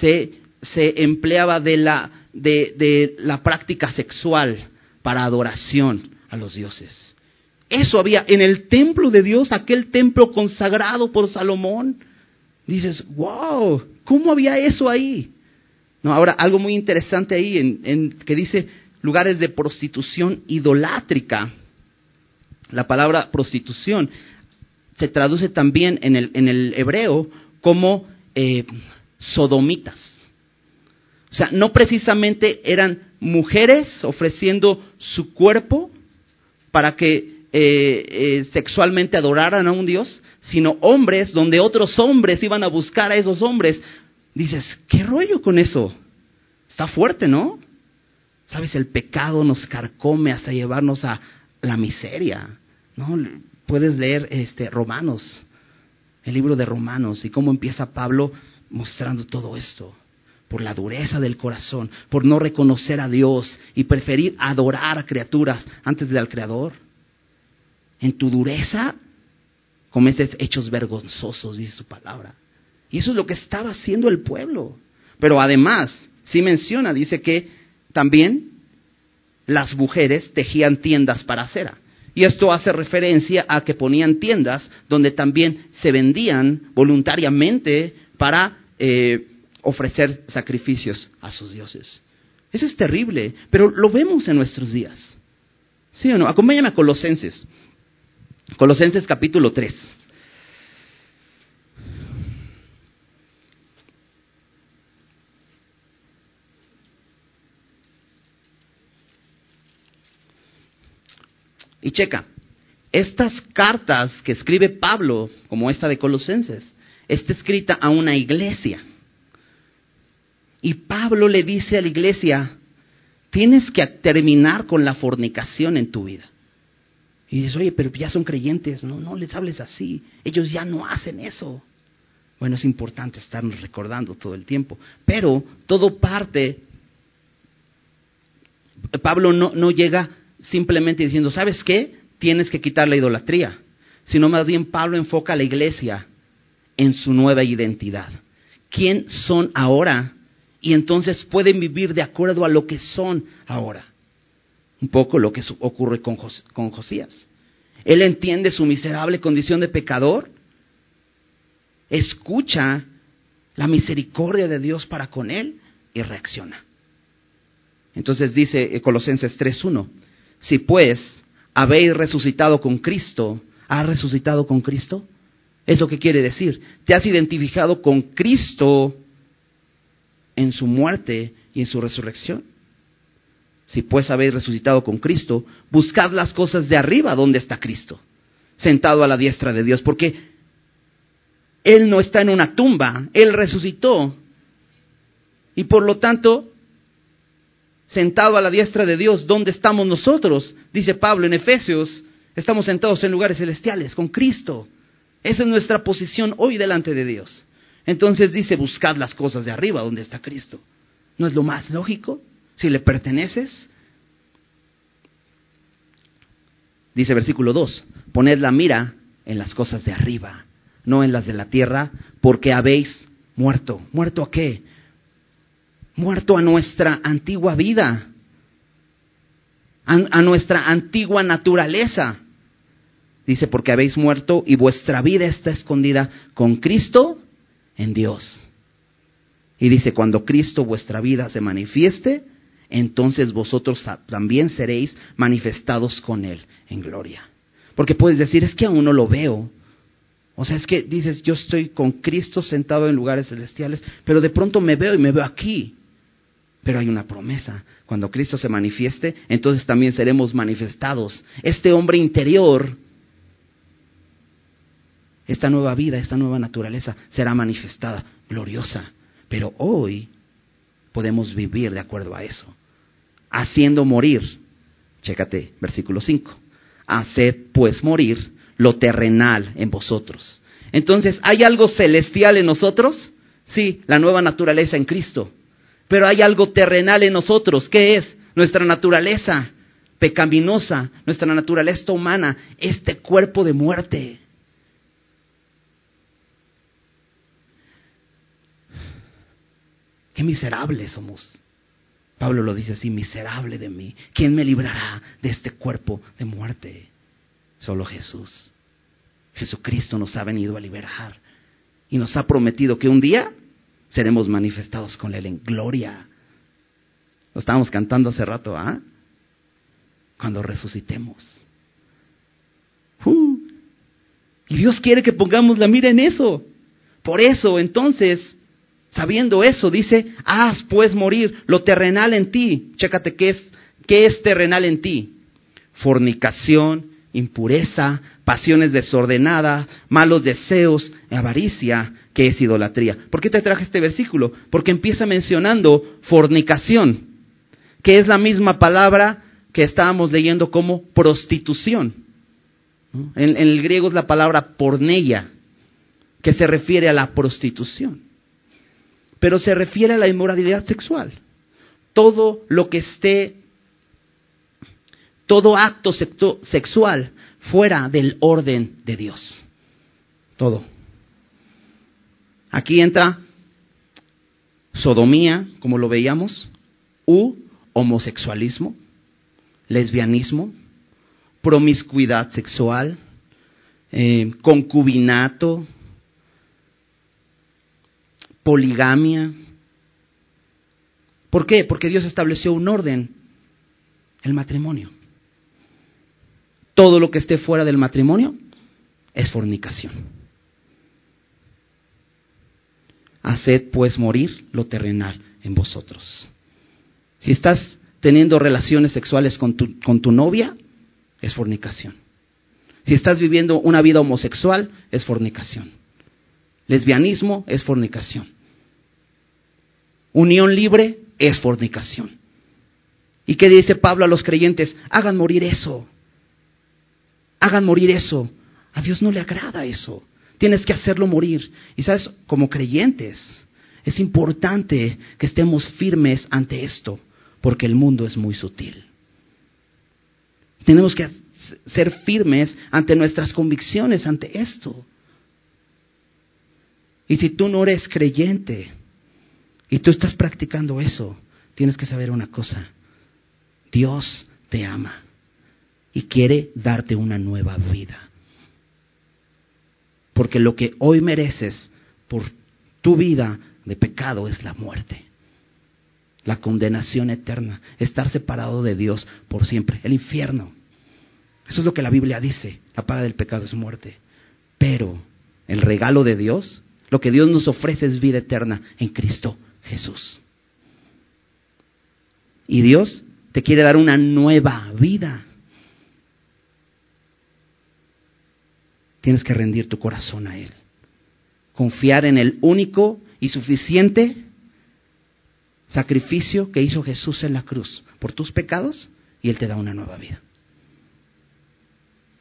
se, se empleaba de la, de, la práctica sexual para adoración a los dioses. Eso había en el templo de Dios, aquel templo consagrado por Salomón. Dices, wow, ¿Cómo había eso ahí? No, ahora, algo muy interesante ahí en, que dice lugares de prostitución idolátrica. La palabra prostitución se traduce también en el, en el hebreo como eh, sodomitas. O sea, no precisamente eran mujeres ofreciendo su cuerpo para que eh, eh, sexualmente adoraran a un Dios, sino hombres donde otros hombres iban a buscar a esos hombres. Dices, ¿qué rollo con eso? Está fuerte, ¿no? Sabes, el pecado nos carcome hasta llevarnos a la miseria, ¿no? Puedes leer este Romanos, el libro de Romanos y cómo empieza Pablo mostrando todo esto por la dureza del corazón, por no reconocer a Dios y preferir adorar a criaturas antes del Creador. En tu dureza cometes hechos vergonzosos, dice su palabra. Y eso es lo que estaba haciendo el pueblo. Pero además, sí menciona, dice que también las mujeres tejían tiendas para cera. Y esto hace referencia a que ponían tiendas donde también se vendían voluntariamente para eh, ofrecer sacrificios a sus dioses. Eso es terrible, pero lo vemos en nuestros días. ¿Sí o no? Acompáñame a Colosenses. Colosenses capítulo 3. Y checa, estas cartas que escribe Pablo, como esta de Colosenses, está escrita a una iglesia. Y Pablo le dice a la iglesia, tienes que terminar con la fornicación en tu vida. Y dices, oye, pero ya son creyentes, no, no les hables así, ellos ya no hacen eso. Bueno, es importante estarnos recordando todo el tiempo, pero todo parte, Pablo no, no llega simplemente diciendo, ¿sabes qué? Tienes que quitar la idolatría, sino más bien Pablo enfoca a la iglesia en su nueva identidad. ¿Quién son ahora? Y entonces pueden vivir de acuerdo a lo que son ahora. Un poco lo que ocurre con, Josías. Él entiende su miserable condición de pecador, escucha la misericordia de Dios para con él y reacciona. Entonces dice Colosenses 3.1, si pues habéis resucitado con Cristo, ¿has resucitado con Cristo? ¿Eso qué quiere decir? Te has identificado con Cristo en su muerte y en su resurrección. Si pues habéis resucitado con Cristo, buscad las cosas de arriba donde está Cristo, sentado a la diestra de Dios, porque Él no está en una tumba, Él resucitó. Y por lo tanto, sentado a la diestra de Dios, ¿dónde estamos nosotros? Dice Pablo en Efesios, estamos sentados en lugares celestiales con Cristo. Esa es nuestra posición hoy delante de Dios. Entonces dice, buscad las cosas de arriba donde está Cristo. ¿No es lo más lógico? Si le perteneces. Dice versículo 2, poned la mira en las cosas de arriba, no en las de la tierra, porque habéis muerto. ¿Muerto a qué? muerto a nuestra antigua vida, a, nuestra antigua naturaleza. Dice, porque habéis muerto y vuestra vida está escondida con Cristo en Dios. Y dice, cuando Cristo vuestra vida se manifieste, entonces vosotros también seréis manifestados con Él en gloria. Porque puedes decir, es que aún no lo veo. O sea, es que dices, yo estoy con Cristo sentado en lugares celestiales, pero de pronto me veo y me veo aquí. Pero hay una promesa. Cuando Cristo se manifieste, entonces también seremos manifestados. Este hombre interior, esta nueva vida, esta nueva naturaleza será manifestada, gloriosa. Pero hoy podemos vivir de acuerdo a eso. Haciendo morir, chécate, versículo 5. Haced pues morir lo terrenal en vosotros. Entonces, ¿hay algo celestial en nosotros? Sí, la nueva naturaleza en Cristo. Pero hay algo terrenal en nosotros. ¿Qué es? Nuestra naturaleza pecaminosa, nuestra naturaleza humana, este cuerpo de muerte. Qué miserables somos. Pablo lo dice así, miserable de mí. ¿Quién me librará de este cuerpo de muerte? Solo Jesús. Jesucristo nos ha venido a liberar y nos ha prometido que un día seremos manifestados con Él en gloria. Lo estábamos cantando hace rato, ¿ah? Cuando resucitemos. Uh. y Dios quiere que pongamos la mira en eso. Por eso, entonces, sabiendo eso, dice, haz pues morir lo terrenal en ti. Chécate qué es, qué es terrenal en ti. Fornicación, impureza, pasiones desordenadas, malos deseos, avaricia, que es idolatría. ¿Por qué te traje este versículo? Porque empieza mencionando fornicación, que es la misma palabra que estábamos leyendo como prostitución. En, el griego es la palabra porneia, que se refiere a la prostitución. Pero se refiere a la inmoralidad sexual. Todo lo que esté, todo acto sexual fuera del orden de Dios. Todo. Aquí entra sodomía, como lo veíamos, u homosexualismo, lesbianismo, promiscuidad sexual, eh, concubinato, poligamia. ¿Por qué? Porque Dios estableció un orden, el matrimonio. Todo lo que esté fuera del matrimonio es fornicación. Haced pues morir lo terrenal en vosotros. Si estás teniendo relaciones sexuales con tu, con tu novia, es fornicación. Si estás viviendo una vida homosexual, es fornicación. Lesbianismo es fornicación. Unión libre es fornicación. ¿Y qué dice Pablo a los creyentes? Hagan morir eso. Hagan morir eso. A Dios no le agrada eso. Tienes que hacerlo morir. Y sabes, como creyentes, es importante que estemos firmes ante esto, porque el mundo es muy sutil. Tenemos que ser firmes ante nuestras convicciones, ante esto. Y si tú no eres creyente y tú estás practicando eso, tienes que saber una cosa. Dios te ama y quiere darte una nueva vida. Porque lo que hoy mereces por tu vida de pecado es la muerte, la condenación eterna, estar separado de Dios por siempre, el infierno. Eso es lo que la Biblia dice, la paga del pecado es muerte. Pero el regalo de Dios, lo que Dios nos ofrece es vida eterna en Cristo Jesús. Y Dios te quiere dar una nueva vida. Tienes que rendir tu corazón a Él. Confiar en el único y suficiente sacrificio que hizo Jesús en la cruz por tus pecados y Él te da una nueva vida.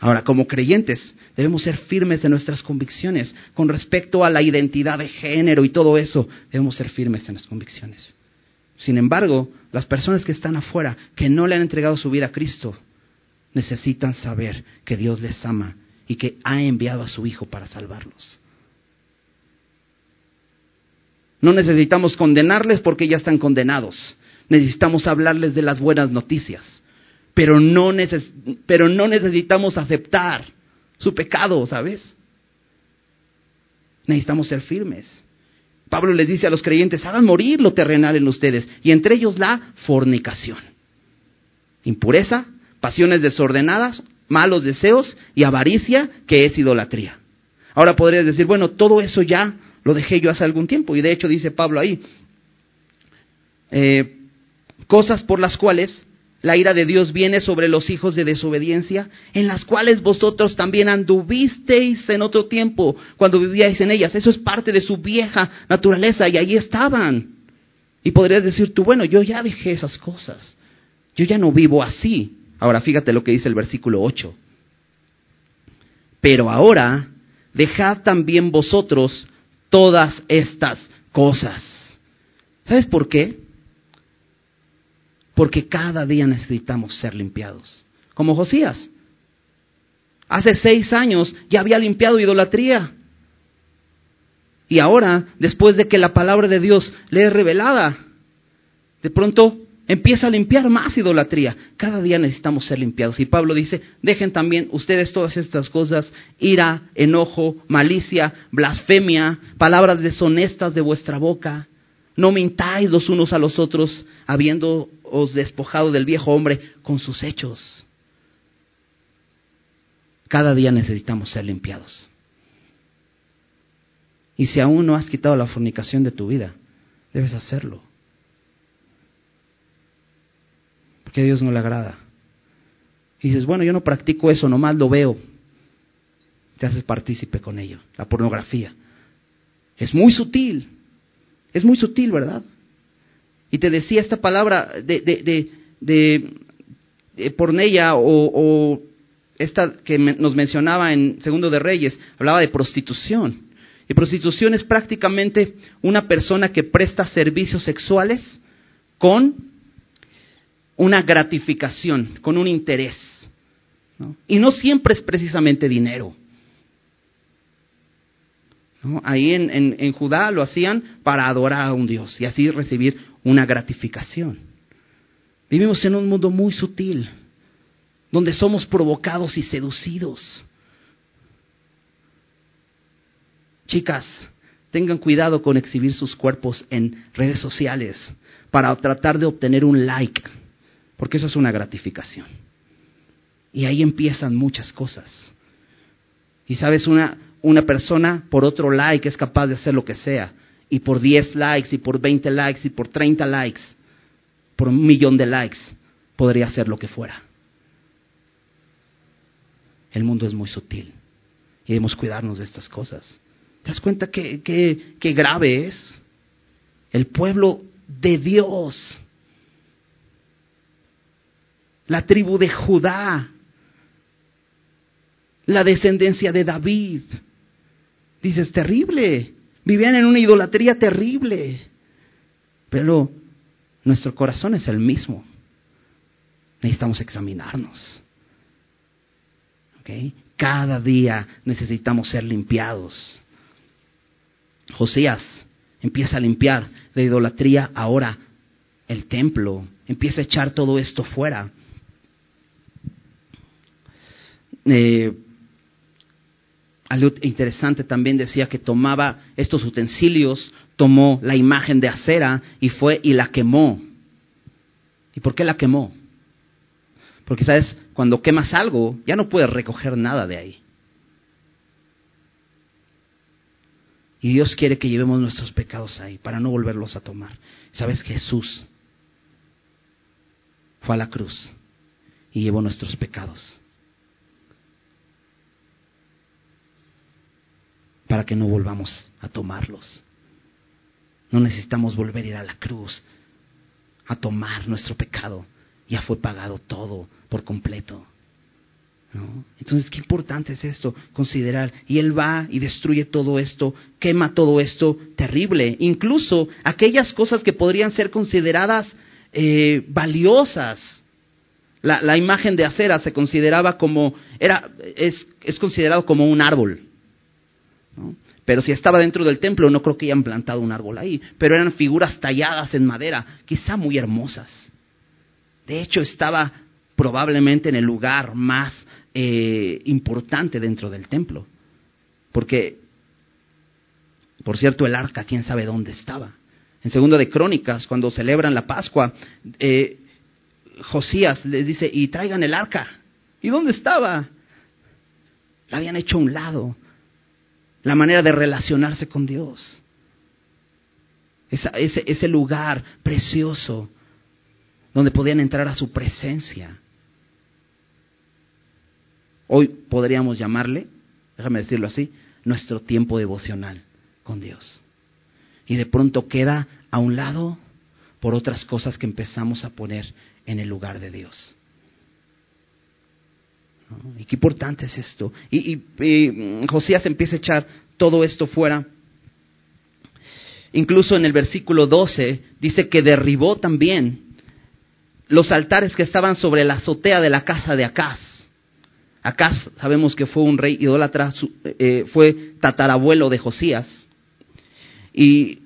Ahora, como creyentes, debemos ser firmes de nuestras convicciones con respecto a la identidad de género y todo eso. Debemos ser firmes en las convicciones. Sin embargo, las personas que están afuera, que no le han entregado su vida a Cristo, necesitan saber que Dios les ama y que ha enviado a su Hijo para salvarlos. No necesitamos condenarles porque ya están condenados. Necesitamos hablarles de las buenas noticias. Pero no, pero no necesitamos aceptar su pecado, ¿sabes? Necesitamos ser firmes. Pablo les dice a los creyentes, hagan morir lo terrenal en ustedes, y entre ellos la fornicación. Impureza, pasiones desordenadas, malos deseos y avaricia, que es idolatría. Ahora podrías decir, bueno, todo eso ya lo dejé yo hace algún tiempo. Y de hecho dice Pablo ahí, eh, cosas por las cuales la ira de Dios viene sobre los hijos de desobediencia, en las cuales vosotros también anduvisteis en otro tiempo cuando vivíais en ellas. Eso es parte de su vieja naturaleza y ahí estaban. Y podrías decir tú, bueno, yo ya dejé esas cosas. Yo ya no vivo así. Ahora fíjate lo que dice el versículo 8. Pero ahora dejad también vosotros todas estas cosas. ¿Sabes por qué? Porque cada día necesitamos ser limpiados. Como Josías. Hace seis años ya había limpiado idolatría. Y ahora, después de que la palabra de Dios le es revelada, de pronto empieza a limpiar más idolatría. Cada día necesitamos ser limpiados. Y Pablo dice, dejen también ustedes todas estas cosas, ira, enojo, malicia, blasfemia, palabras deshonestas de vuestra boca. No mintáis los unos a los otros, habiéndoos despojado del viejo hombre con sus hechos. Cada día necesitamos ser limpiados. Y si aún no has quitado la fornicación de tu vida, debes hacerlo. que a Dios no le agrada. Y dices, bueno, yo no practico eso, nomás lo veo. Te haces partícipe con ello, la pornografía. Es muy sutil, es muy sutil, ¿verdad? Y te decía esta palabra de, de, de, pornella o, o, esta que nos mencionaba en Segundo de Reyes, hablaba de prostitución. Y prostitución es prácticamente una persona que presta servicios sexuales con una gratificación, con un interés. Y no siempre es precisamente dinero. Ahí en, en, Judá lo hacían para adorar a un Dios y así recibir una gratificación. Vivimos en un mundo muy sutil, donde somos provocados y seducidos. Chicas, tengan cuidado con exhibir sus cuerpos en redes sociales para tratar de obtener un like porque eso es una gratificación. Y ahí empiezan muchas cosas. Y sabes, una, una persona por otro like es capaz de hacer lo que sea. Y por 10 likes, y por 20 likes, y por 30 likes, por un millón de likes, podría hacer lo que fuera. El mundo es muy sutil. Y debemos cuidarnos de estas cosas. ¿Te das cuenta qué, qué, qué grave es? El pueblo de Dios. La tribu de Judá, la descendencia de David. Dices, terrible. Vivían en una idolatría terrible. Pero nuestro corazón es el mismo. Necesitamos examinarnos. Cada día necesitamos ser limpiados. Josías empieza a limpiar de idolatría ahora el templo, empieza a echar todo esto fuera. Eh, algo interesante también decía que tomaba estos utensilios, tomó la imagen de acera y fue y la quemó. ¿Y por qué la quemó? Porque, ¿sabes? Cuando quemas algo, ya no puedes recoger nada de ahí. Y Dios quiere que llevemos nuestros pecados ahí para no volverlos a tomar. ¿Sabes? Jesús fue a la cruz y llevó nuestros pecados. Para que no volvamos a tomarlos. No necesitamos volver a ir a la cruz a tomar nuestro pecado. Ya fue pagado todo por completo. Entonces, qué importante es esto, considerar. Y Él va y destruye todo esto, quema todo esto terrible. Incluso aquellas cosas que podrían ser consideradas eh, valiosas. La, imagen de acera se consideraba como, era, es, es considerado como un árbol. Pero si estaba dentro del templo, no creo que hayan plantado un árbol ahí. Pero eran figuras talladas en madera, quizá muy hermosas. De hecho, estaba probablemente en el lugar más eh, importante dentro del templo. Porque, por cierto, el arca, quién sabe dónde estaba. En segundo de Crónicas, cuando celebran la Pascua, eh, Josías les dice, y traigan el arca. ¿Y dónde estaba? La habían hecho a un lado la manera de relacionarse con Dios. ese, ese lugar precioso donde podían entrar a su presencia. Hoy podríamos llamarle, déjame decirlo así, nuestro tiempo devocional con Dios. Y de pronto queda a un lado por otras cosas que empezamos a poner en el lugar de Dios. Y qué importante es esto. Y, mm, Josías empieza a echar todo esto fuera. Incluso en el versículo 12 dice que derribó también los altares que estaban sobre la azotea de la casa de Acaz. Acaz sabemos que fue un rey idólatra, eh, fue tatarabuelo de Josías. Y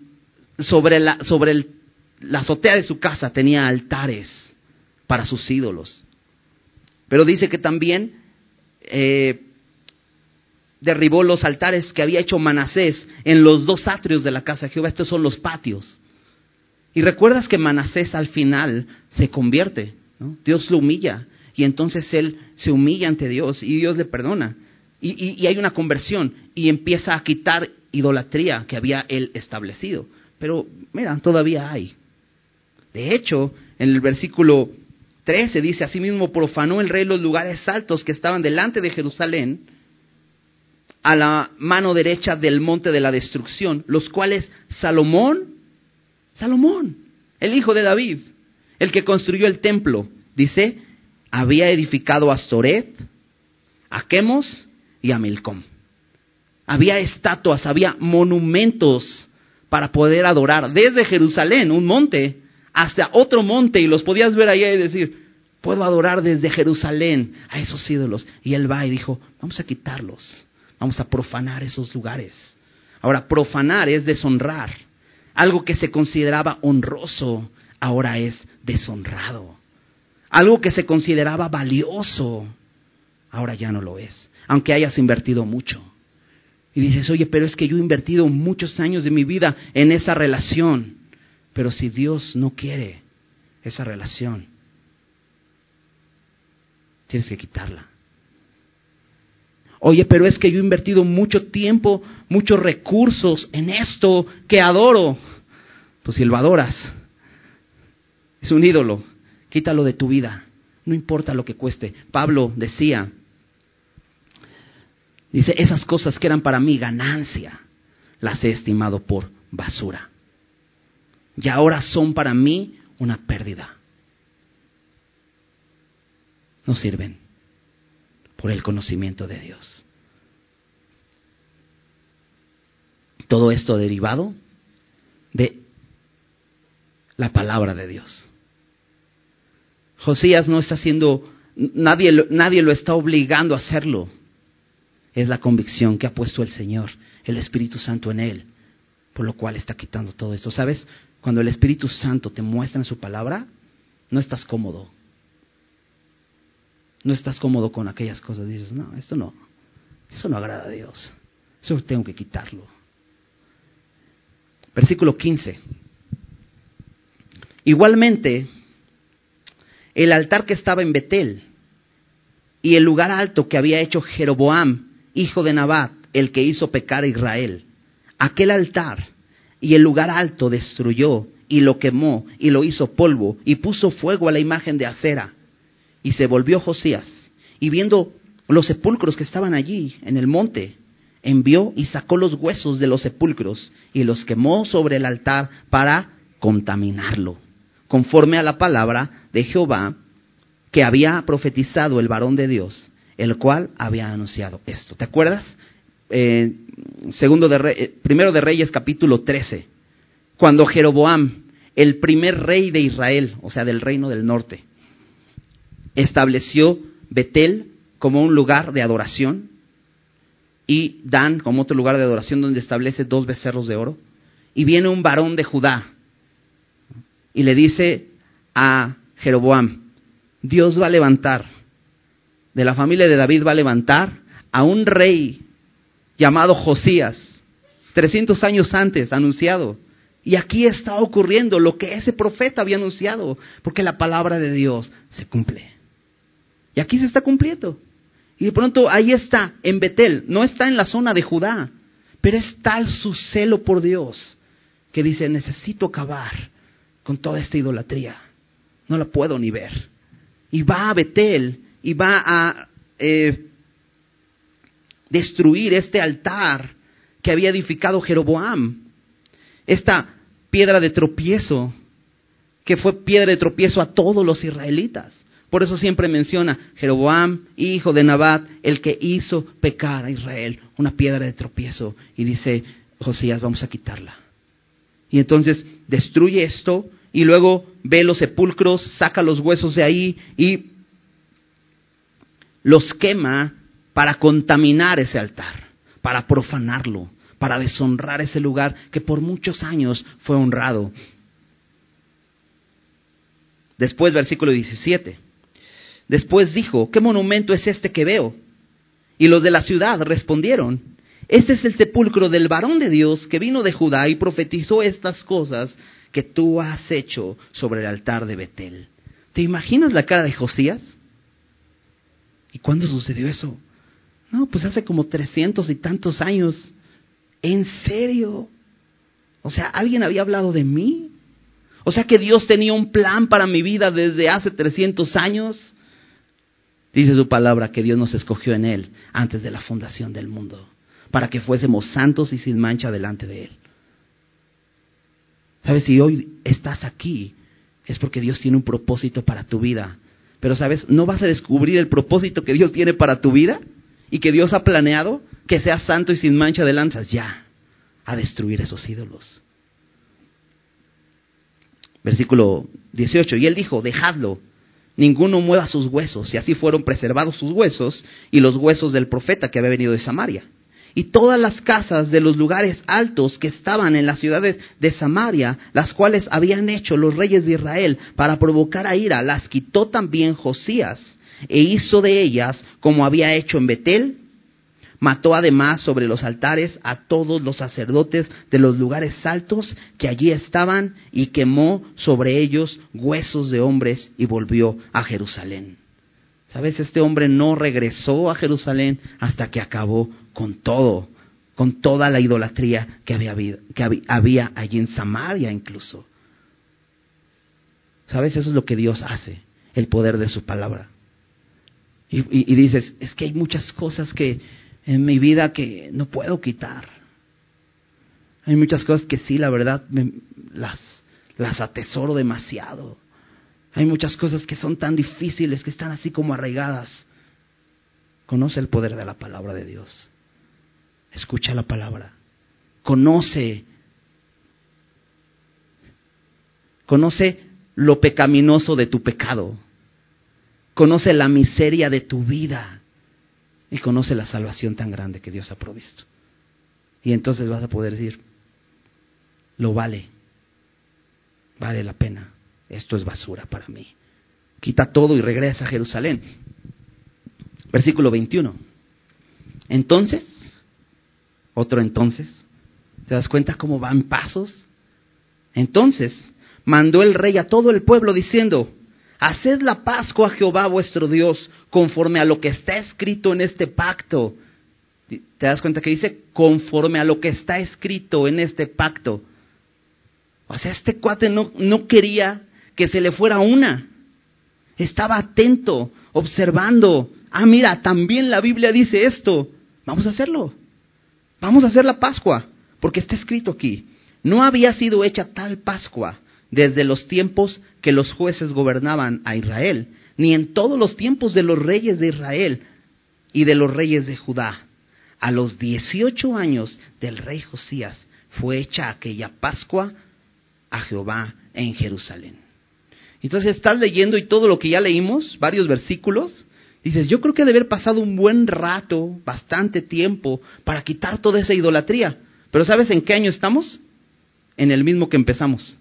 sobre la, sobre la azotea de su casa tenía altares para sus ídolos. Pero dice que también eh, derribó los altares que había hecho Manasés en los dos atrios de la casa de Jehová. Estos son los patios. Y recuerdas que Manasés al final se convierte. Dios lo humilla. Y entonces él se humilla ante Dios y Dios le perdona. Y, y hay una conversión y empieza a quitar idolatría que había él establecido. Pero mira, todavía hay. De hecho, en el versículo 13 dice, asimismo profanó el rey los lugares altos que estaban delante de Jerusalén a la mano derecha del monte de la destrucción, los cuales Salomón, Salomón, el hijo de David, el que construyó el templo, dice, había edificado a Soret, a Quemos y a Milcom. Había estatuas, había monumentos para poder adorar desde Jerusalén, un monte, hasta otro monte y los podías ver allá y decir, puedo adorar desde Jerusalén a esos ídolos. Y él va y dijo, vamos a quitarlos, vamos a profanar esos lugares. Ahora, profanar es deshonrar. Algo que se consideraba honroso ahora es deshonrado. Algo que se consideraba valioso ahora ya no lo es, aunque hayas invertido mucho. Y dices, oye, pero es que yo he invertido muchos años de mi vida en esa relación. Pero si Dios no quiere esa relación, tienes que quitarla. Oye, pero es que yo he invertido mucho tiempo, muchos recursos en esto que adoro. Pues si lo adoras, es un ídolo, quítalo de tu vida, no importa lo que cueste. Pablo decía, dice, esas cosas que eran para mí ganancia, las he estimado por basura y ahora son para mí una pérdida. No sirven por el conocimiento de Dios. Todo esto derivado de la palabra de Dios. Josías no está haciendo, nadie, nadie lo está obligando a hacerlo. Es la convicción que ha puesto el Señor, el Espíritu Santo en él, por lo cual está quitando todo esto. ¿Sabes? Cuando el Espíritu Santo te muestra en su palabra, no estás cómodo. No estás cómodo con aquellas cosas. Dices, no, esto no, eso no agrada a Dios. Eso tengo que quitarlo. Versículo 15. Igualmente, el altar que estaba en Betel y el lugar alto que había hecho Jeroboam, hijo de Nabat, el que hizo pecar a Israel, aquel altar y el lugar alto destruyó y lo quemó y lo hizo polvo y puso fuego a la imagen de acera. Y se volvió Josías y viendo los sepulcros que estaban allí en el monte, envió y sacó los huesos de los sepulcros y los quemó sobre el altar para contaminarlo, conforme a la palabra de Jehová que había profetizado el varón de Dios, el cual había anunciado esto. ¿Te acuerdas? Eh, segundo de eh, primero de Reyes capítulo 13, cuando Jeroboam, el primer rey de Israel, o sea, del reino del norte, estableció Betel como un lugar de adoración y Dan como otro lugar de adoración donde establece dos becerros de oro. Y viene un varón de Judá y le dice a Jeroboam, Dios va a levantar, de la familia de David va a levantar a un rey llamado Josías, 300 años antes anunciado. Y aquí está ocurriendo lo que ese profeta había anunciado, porque la palabra de Dios se cumple. Y aquí se está cumpliendo. Y de pronto ahí está, en Betel, no está en la zona de Judá, pero es tal su celo por Dios que dice, necesito acabar con toda esta idolatría. No la puedo ni ver. Y va a Betel y va a eh, destruir este altar que había edificado Jeroboam. Esta piedra de tropiezo, que fue piedra de tropiezo a todos los israelitas. Por eso siempre menciona Jeroboam, hijo de Nabat, el que hizo pecar a Israel, una piedra de tropiezo. Y dice Josías, vamos a quitarla. Y entonces destruye esto y luego ve los sepulcros, saca los huesos de ahí y los quema para contaminar ese altar, para profanarlo, para deshonrar ese lugar que por muchos años fue honrado. Después, versículo 17. Después dijo, ¿qué monumento es este que veo? Y los de la ciudad respondieron, este es el sepulcro del varón de Dios que vino de Judá y profetizó estas cosas que tú has hecho sobre el altar de Betel. ¿Te imaginas la cara de Josías? ¿Y cuándo sucedió eso? No, pues hace como trescientos y tantos años. ¿En serio? O sea, ¿alguien había hablado de mí? O sea que Dios tenía un plan para mi vida desde hace trescientos años. Dice su palabra que Dios nos escogió en Él antes de la fundación del mundo, para que fuésemos santos y sin mancha delante de Él. ¿Sabes? Si hoy estás aquí, es porque Dios tiene un propósito para tu vida. Pero, ¿sabes? No vas a descubrir el propósito que Dios tiene para tu vida y que Dios ha planeado que seas santo y sin mancha de lanzas. Ya, a destruir esos ídolos. Versículo 18. Y él dijo, dejadlo ninguno mueva sus huesos. Y así fueron preservados sus huesos y los huesos del profeta que había venido de Samaria. Y todas las casas de los lugares altos que estaban en las ciudades de Samaria, las cuales habían hecho los reyes de Israel para provocar a ira, las quitó también Josías e hizo de ellas como había hecho en Betel, Mató además sobre los altares a todos los sacerdotes de los lugares altos que allí estaban y quemó sobre ellos huesos de hombres y volvió a Jerusalén. ¿Sabes? Este hombre no regresó a Jerusalén hasta que acabó con todo, con toda la idolatría que había, que había allí en Samaria incluso. ¿Sabes? Eso es lo que Dios hace, el poder de su palabra. Y, dices, es que hay muchas cosas que, en mi vida que no puedo quitar. Hay muchas cosas que sí, la verdad, las, las atesoro demasiado. Hay muchas cosas que son tan difíciles, que están así como arraigadas. Conoce el poder de la palabra de Dios. Escucha la palabra. Conoce. Conoce lo pecaminoso de tu pecado. Conoce la miseria de tu vida. Y conoce la salvación tan grande que Dios ha provisto. Y entonces vas a poder decir, lo vale. Vale la pena. Esto es basura para mí. Quita todo y regresa a Jerusalén. Versículo 21. Entonces, otro entonces, ¿te das cuenta cómo van pasos? Entonces, mandó el rey a todo el pueblo diciendo, Haced la Pascua a Jehová vuestro Dios conforme a lo que está escrito en este pacto. ¿Te das cuenta que dice conforme a lo que está escrito en este pacto? O sea, este cuate no, no quería que se le fuera una. Estaba atento, observando. Ah, mira, también la Biblia dice esto. Vamos a hacerlo. Vamos a hacer la Pascua, porque está escrito aquí. No había sido hecha tal Pascua desde los tiempos que los jueces gobernaban a Israel, ni en todos los tiempos de los reyes de Israel y de los reyes de Judá. A los 18 años del rey Josías fue hecha aquella Pascua a Jehová en Jerusalén. Entonces estás leyendo y todo lo que ya leímos, varios versículos, dices, yo creo que debe haber pasado un buen rato, bastante tiempo, para quitar toda esa idolatría. Pero ¿sabes en qué año estamos? En el mismo que empezamos.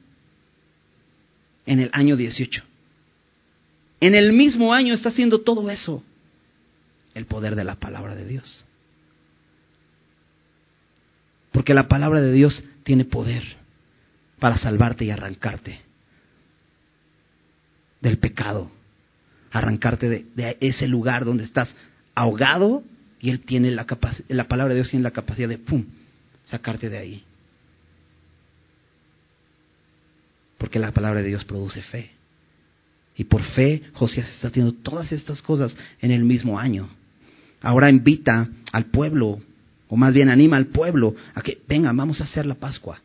En el año 18. En el mismo año está haciendo todo eso. El poder de la palabra de Dios. Porque la palabra de Dios tiene poder para salvarte y arrancarte del pecado, arrancarte de, ese lugar donde estás ahogado y Él tiene la la palabra de Dios tiene la capacidad de, ¡pum!, sacarte de ahí. Porque la palabra de Dios produce fe. Y por fe, Josías está haciendo todas estas cosas en el mismo año. Ahora invita al pueblo, o más bien anima al pueblo a que, vengan, vamos a hacer la Pascua.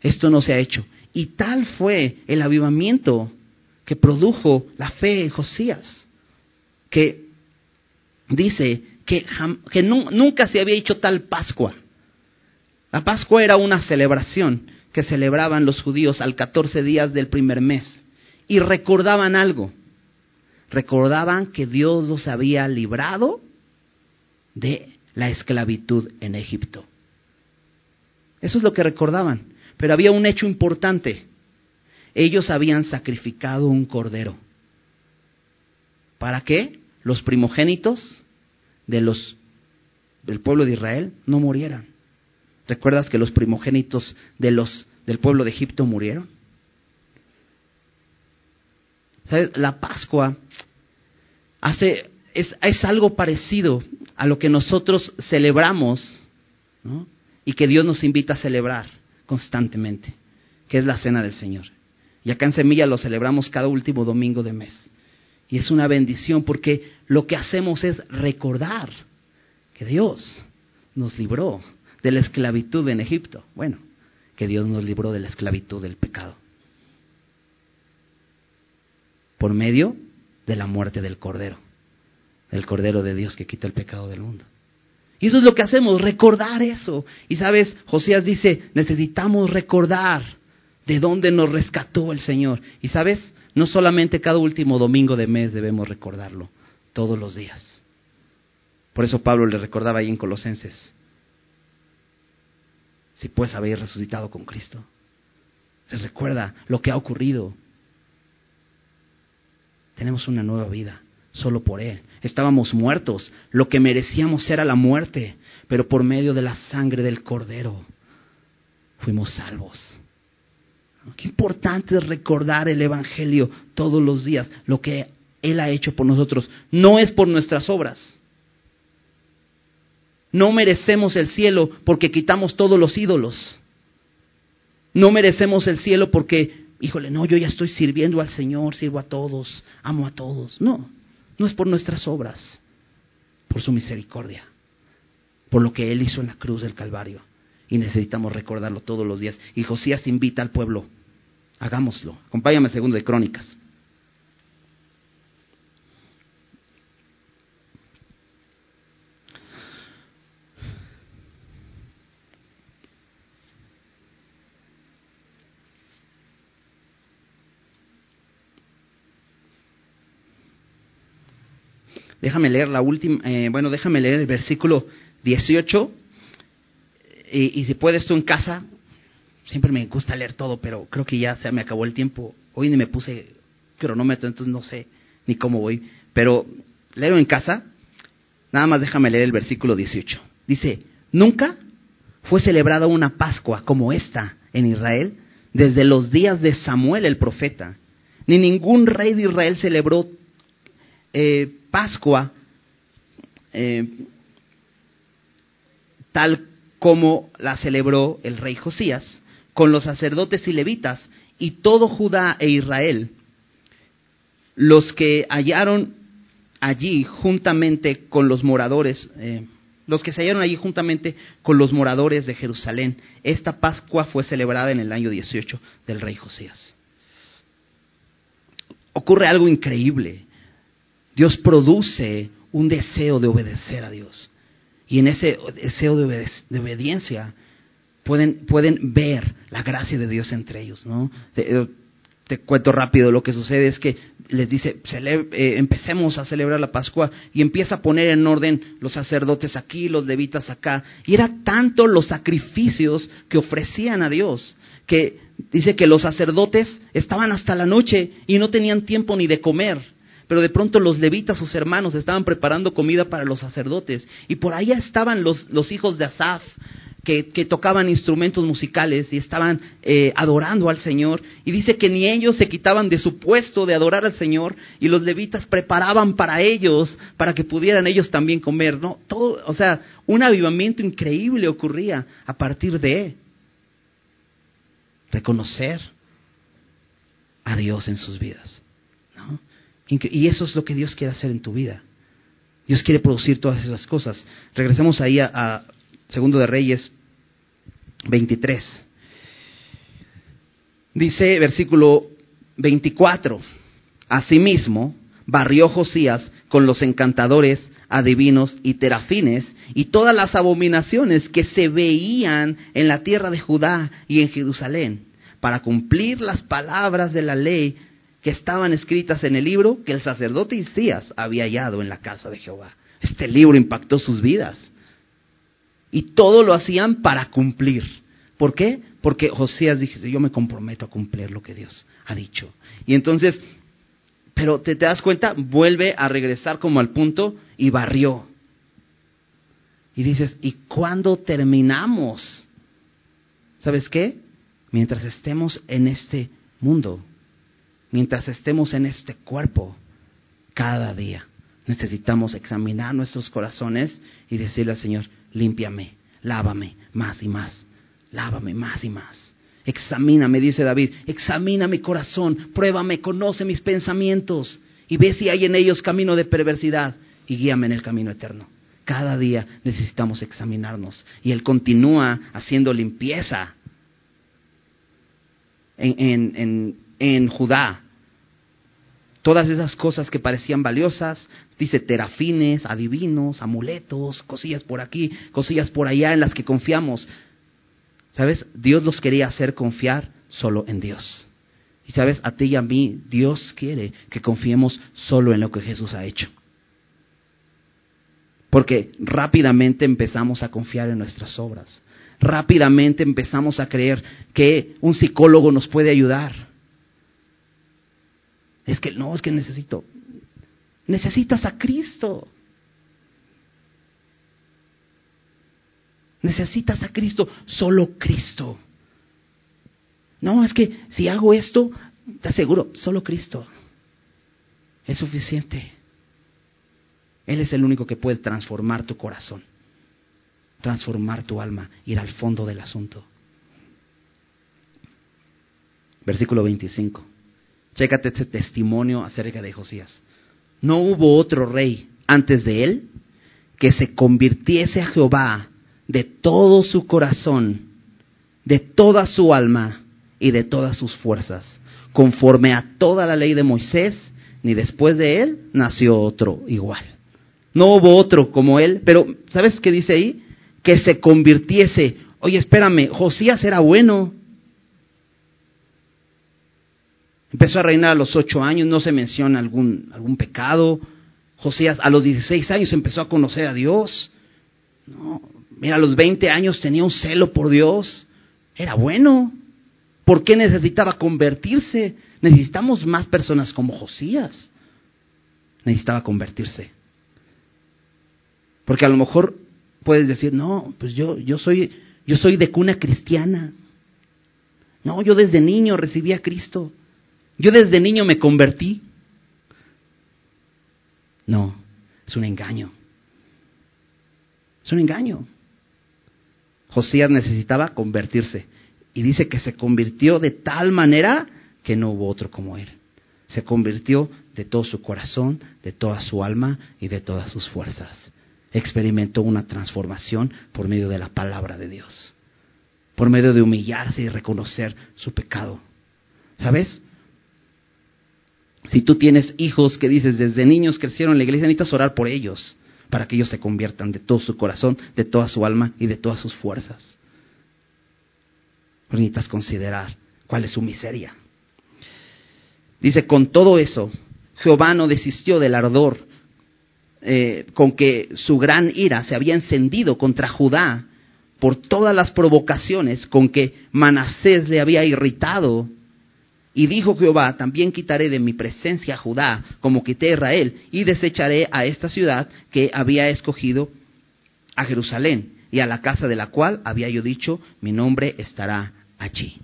Esto no se ha hecho. Y tal fue el avivamiento que produjo la fe en Josías, que dice que, que nunca se había hecho tal Pascua. La Pascua era una celebración que celebraban los judíos al 14 días del primer mes y recordaban algo. Recordaban que Dios los había librado de la esclavitud en Egipto. Eso es lo que recordaban. Pero había un hecho importante. Ellos habían sacrificado un cordero. ¿Para qué? Los primogénitos de los, del pueblo de Israel no murieran. ¿Recuerdas que los primogénitos de los, del pueblo de Egipto murieron? ¿Sabes? La Pascua hace, es, es algo parecido a lo que nosotros celebramos ¿no? y que Dios nos invita a celebrar constantemente, que es la cena del Señor. Y acá en Semilla lo celebramos cada último domingo de mes. Y es una bendición porque lo que hacemos es recordar que Dios nos libró de la esclavitud en Egipto. Bueno, que Dios nos libró de la esclavitud del pecado. Por medio de la muerte del Cordero, el Cordero de Dios que quita el pecado del mundo. Y eso es lo que hacemos, recordar eso. Y sabes, Josías dice, necesitamos recordar de dónde nos rescató el Señor. Y sabes, no solamente cada último domingo de mes debemos recordarlo, todos los días. Por eso Pablo le recordaba ahí en Colosenses, si pues habéis resucitado con Cristo. Les recuerda lo que ha ocurrido. Tenemos una nueva vida solo por Él. Estábamos muertos, lo que merecíamos era la muerte, pero por medio de la sangre del Cordero fuimos salvos. Qué importante es recordar el Evangelio todos los días, lo que Él ha hecho por nosotros. No es por nuestras obras. No merecemos el cielo porque quitamos todos los ídolos. No merecemos el cielo porque, híjole, no, yo ya estoy sirviendo al Señor, sirvo a todos, amo a todos. No, no es por nuestras obras, por su misericordia, por lo que Él hizo en la cruz del Calvario. Y necesitamos recordarlo todos los días. Y Josías invita al pueblo Hagámoslo. Acompáñame segundo de Crónicas. Déjame leer la última, eh, bueno, déjame leer el versículo 18. Y, si puedes tú en casa, siempre me gusta leer todo, pero creo que ya se me acabó el tiempo. Hoy ni me puse cronómetro, entonces no sé ni cómo voy. Pero leo en casa, nada más déjame leer el versículo 18. Dice, nunca fue celebrada una Pascua como esta en Israel desde los días de Samuel el profeta. Ni ningún rey de Israel celebró eh, Pascua eh, tal como la celebró el rey Josías, con los sacerdotes y levitas y todo Judá e Israel, los que hallaron allí juntamente con los moradores, eh, los que se hallaron allí juntamente con los moradores de Jerusalén. Esta Pascua fue celebrada en el año 18 del rey Josías. Ocurre algo increíble. Dios produce un deseo de obedecer a Dios. Y en ese deseo de, obediencia pueden, pueden ver la gracia de Dios entre ellos. ¿no? Te, eh, cuento rápido, lo que sucede es que les dice, eh, empecemos a celebrar la Pascua y empieza a poner en orden los sacerdotes aquí, los levitas acá. Y era tanto los sacrificios que ofrecían a Dios que dice que los sacerdotes estaban hasta la noche y no tenían tiempo ni de comer pero de pronto los levitas, sus hermanos, estaban preparando comida para los sacerdotes. Y por allá estaban los, los hijos de Asaf, que, que, tocaban instrumentos musicales y estaban eh, adorando al Señor. Y dice que ni ellos se quitaban de su puesto de adorar al Señor y los levitas preparaban para ellos, para que pudieran ellos también comer. ¿no? Todo, o sea, un avivamiento increíble ocurría a partir de reconocer a Dios en sus vidas. Y eso es lo que Dios quiere hacer en tu vida. Dios quiere producir todas esas cosas. Regresemos ahí a, Segundo de Reyes 23. Dice versículo 24. Asimismo, barrió Josías con los encantadores, adivinos y terafines y todas las abominaciones que se veían en la tierra de Judá y en Jerusalén, para cumplir las palabras de la ley que estaban escritas en el libro que el sacerdote Isías había hallado en la casa de Jehová. Este libro impactó sus vidas. Y todo lo hacían para cumplir. ¿Por qué? Porque Josías dice, yo me comprometo a cumplir lo que Dios ha dicho. Y entonces, pero te, te das cuenta, vuelve a regresar como al punto y barrió. Y dices, ¿y cuándo terminamos? ¿Sabes qué? Mientras estemos en este mundo, mientras estemos en este cuerpo, cada día necesitamos examinar nuestros corazones y decirle al Señor, límpiame, lávame más y más, lávame más y más. Examíname, dice David, examina mi corazón, pruébame, conoce mis pensamientos y ve si hay en ellos camino de perversidad y guíame en el camino eterno. Cada día necesitamos examinarnos y Él continúa haciendo limpieza en, en, en Judá. Todas esas cosas que parecían valiosas, dice terafines, adivinos, amuletos, cosillas por aquí, cosillas por allá en las que confiamos. ¿Sabes? Dios los quería hacer confiar solo en Dios. Y sabes, a ti y a mí, Dios quiere que confiemos solo en lo que Jesús ha hecho. Porque rápidamente empezamos a confiar en nuestras obras. Rápidamente empezamos a creer que un psicólogo nos puede ayudar es que no, es que necesito. Necesitas a Cristo. Necesitas a Cristo, solo Cristo. No, es que si hago esto, te aseguro, solo Cristo. Es suficiente. Él es el único que puede transformar tu corazón, transformar tu alma, ir al fondo del asunto. Versículo 25. Chécate ese testimonio acerca de Josías. No hubo otro rey antes de él que se convirtiese a Jehová de todo su corazón, de toda su alma y de todas sus fuerzas, conforme a toda la ley de Moisés, ni después de él nació otro igual. No hubo otro como él, pero ¿sabes qué dice ahí? Que se convirtiese. Oye, espérame, Josías era bueno. Empezó a reinar a los ocho años, no se menciona algún, algún pecado. Josías a los 16 años empezó a conocer a Dios. No, mira, a los 20 años tenía un celo por Dios. Era bueno. ¿Por qué necesitaba convertirse? Necesitamos más personas como Josías. Necesitaba convertirse. Porque a lo mejor puedes decir, no, pues yo, yo, soy, yo soy de cuna cristiana. No, yo desde niño recibí a Cristo. Yo desde niño me convertí. No, es un engaño. Es un engaño. Josías necesitaba convertirse. Y dice que se convirtió de tal manera que no hubo otro como él. Se convirtió de todo su corazón, de toda su alma y de todas sus fuerzas. Experimentó una transformación por medio de la palabra de Dios, por medio de humillarse y reconocer su pecado. ¿Sabes? Si tú tienes hijos que dices desde niños crecieron en la iglesia, necesitas orar por ellos para que ellos se conviertan de todo su corazón, de toda su alma y de todas sus fuerzas. necesitas considerar cuál es su miseria. Dice, con todo eso, Jehová no desistió del ardor eh, con que su gran ira se había encendido contra Judá por todas las provocaciones con que Manasés le había irritado. Y dijo Jehová, también quitaré de mi presencia a Judá, como quité a Israel, y desecharé a esta ciudad que había escogido a Jerusalén, y a la casa de la cual había yo dicho, mi nombre estará allí.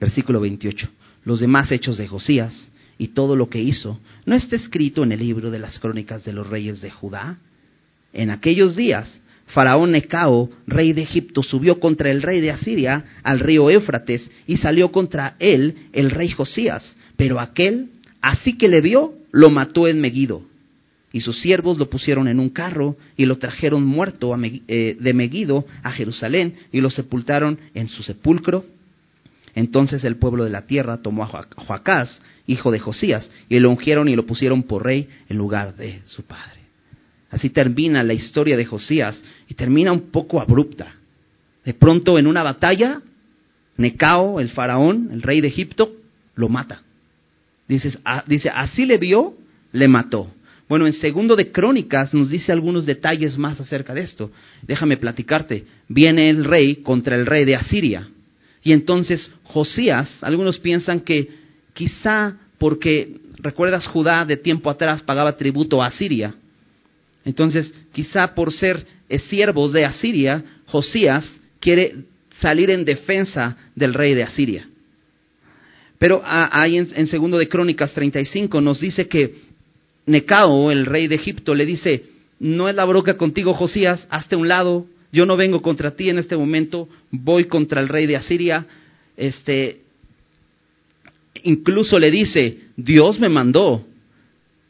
Versículo 28. Los demás hechos de Josías y todo lo que hizo, ¿no está escrito en el libro de las crónicas de los reyes de Judá? En aquellos días, Faraón Necao, rey de Egipto, subió contra el rey de Asiria al río Éufrates y salió contra él el rey Josías. Pero aquel, así que le vio, lo mató en Megido. Y sus siervos lo pusieron en un carro y lo trajeron muerto eh, de Megido a Jerusalén y lo sepultaron en su sepulcro entonces el pueblo de la tierra tomó a Joacás, hijo de Josías, y lo ungieron y lo pusieron por rey en lugar de su padre. Así termina la historia de Josías y termina un poco abrupta. De pronto en una batalla, Necao, el faraón, el rey de Egipto, lo mata. Dice, ah, dice, así le vio, le mató. Bueno, en segundo de Crónicas nos dice algunos detalles más acerca de esto. Déjame platicarte. Viene el rey contra el rey de Asiria. Y entonces Josías, algunos piensan que quizá porque, recuerdas, Judá de tiempo atrás pagaba tributo a Asiria. Entonces, quizá por ser siervos de Asiria, Josías quiere salir en defensa del rey de Asiria. Pero ahí en, en segundo de Crónicas 35 nos dice que Necao, el rey de Egipto, le dice, no es la broca contigo, Josías, hazte un lado, yo no vengo contra ti en este momento, voy contra el rey de Asiria. Este, incluso le dice, Dios me mandó.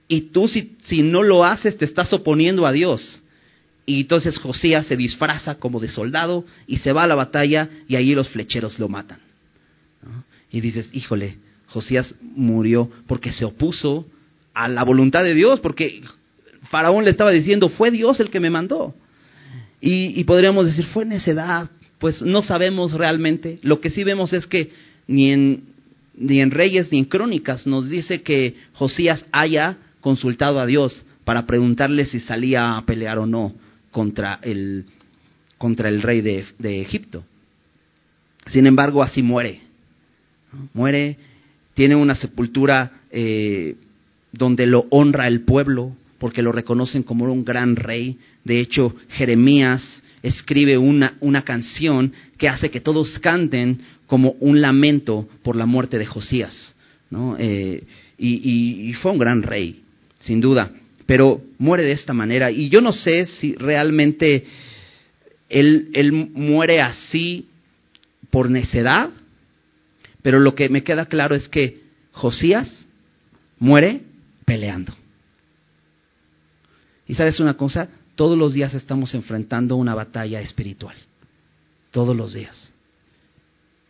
Y tú si, si no lo haces te estás oponiendo a Dios. Y entonces Josías se disfraza como de soldado y se va a la batalla y allí los flecheros lo matan. Y dices, híjole, Josías murió porque se opuso a la voluntad de Dios, porque Faraón le estaba diciendo, fue Dios el que me mandó. Y, podríamos decir, fue necedad, pues no sabemos realmente. Lo que sí vemos es que ni en, ni en Reyes ni en Crónicas nos dice que Josías haya consultado a Dios para preguntarle si salía a pelear o no contra el, contra el rey de, de Egipto. Sin embargo, así muere. Muere, tiene una sepultura eh, donde lo honra el pueblo, porque lo reconocen como un gran rey. De hecho, Jeremías escribe una, una canción que hace que todos canten como un lamento por la muerte de Josías. ¿no? Eh, y, fue un gran rey, sin duda, pero muere de esta manera. Y yo no sé si realmente él, él muere así por necedad, pero lo que me queda claro es que Josías muere peleando. Y sabes una cosa, todos los días estamos enfrentando una batalla espiritual. Todos los días.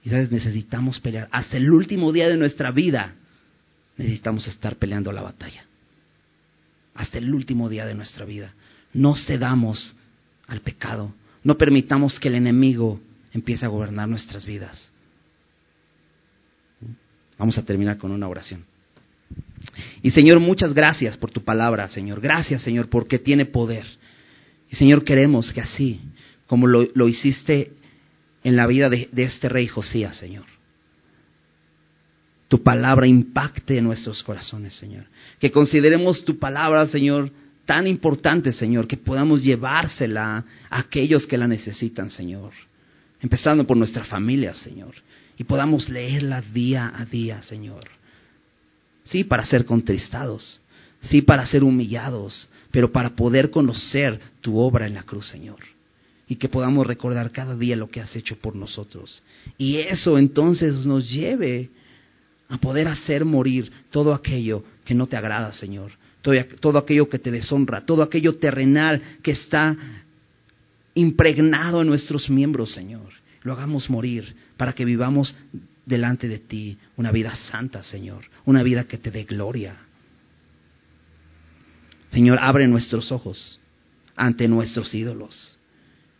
Y sabes, necesitamos pelear. Hasta el último día de nuestra vida necesitamos estar peleando la batalla. Hasta el último día de nuestra vida. No cedamos al pecado. No permitamos que el enemigo empiece a gobernar nuestras vidas. Vamos a terminar con una oración. Y Señor, muchas gracias por tu palabra, Señor. Gracias, Señor, porque tiene poder. Y Señor, queremos que así, como lo, hiciste en la vida de, de este rey Josías, Señor, tu palabra impacte en nuestros corazones, Señor. Que consideremos tu palabra, Señor, tan importante, Señor, que podamos llevársela a aquellos que la necesitan, Señor. Empezando por nuestra familia, Señor. Y podamos leerla día a día, Señor. Sí, para ser contristados. Sí, para ser humillados. Pero para poder conocer tu obra en la cruz, Señor. Y que podamos recordar cada día lo que has hecho por nosotros. Y eso entonces nos lleve a poder hacer morir todo aquello que no te agrada, Señor todo, aquello que te deshonra, todo aquello terrenal que está impregnado en nuestros miembros, Señor. Lo hagamos morir para que vivamos delante de ti una vida santa, Señor, una vida que te dé gloria. Señor, abre nuestros ojos ante nuestros ídolos.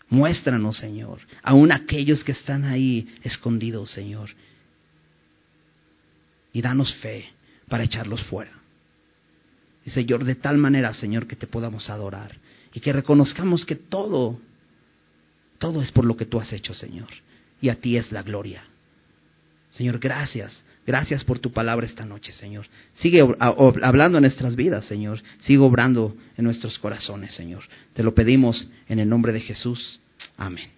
Muéstranos, Señor, aún aquellos que están ahí escondidos, Señor. Y danos fe para echarlos fuera. Y Señor, de tal manera, Señor, que te podamos adorar y que reconozcamos que todo, todo es por lo que tú has hecho, Señor. Y a ti es la gloria. Señor, gracias. Gracias por tu palabra esta noche, Señor. Sigue hablando en nuestras vidas, Señor. Sigue obrando en nuestros corazones, Señor. Te lo pedimos en el nombre de Jesús. Amén.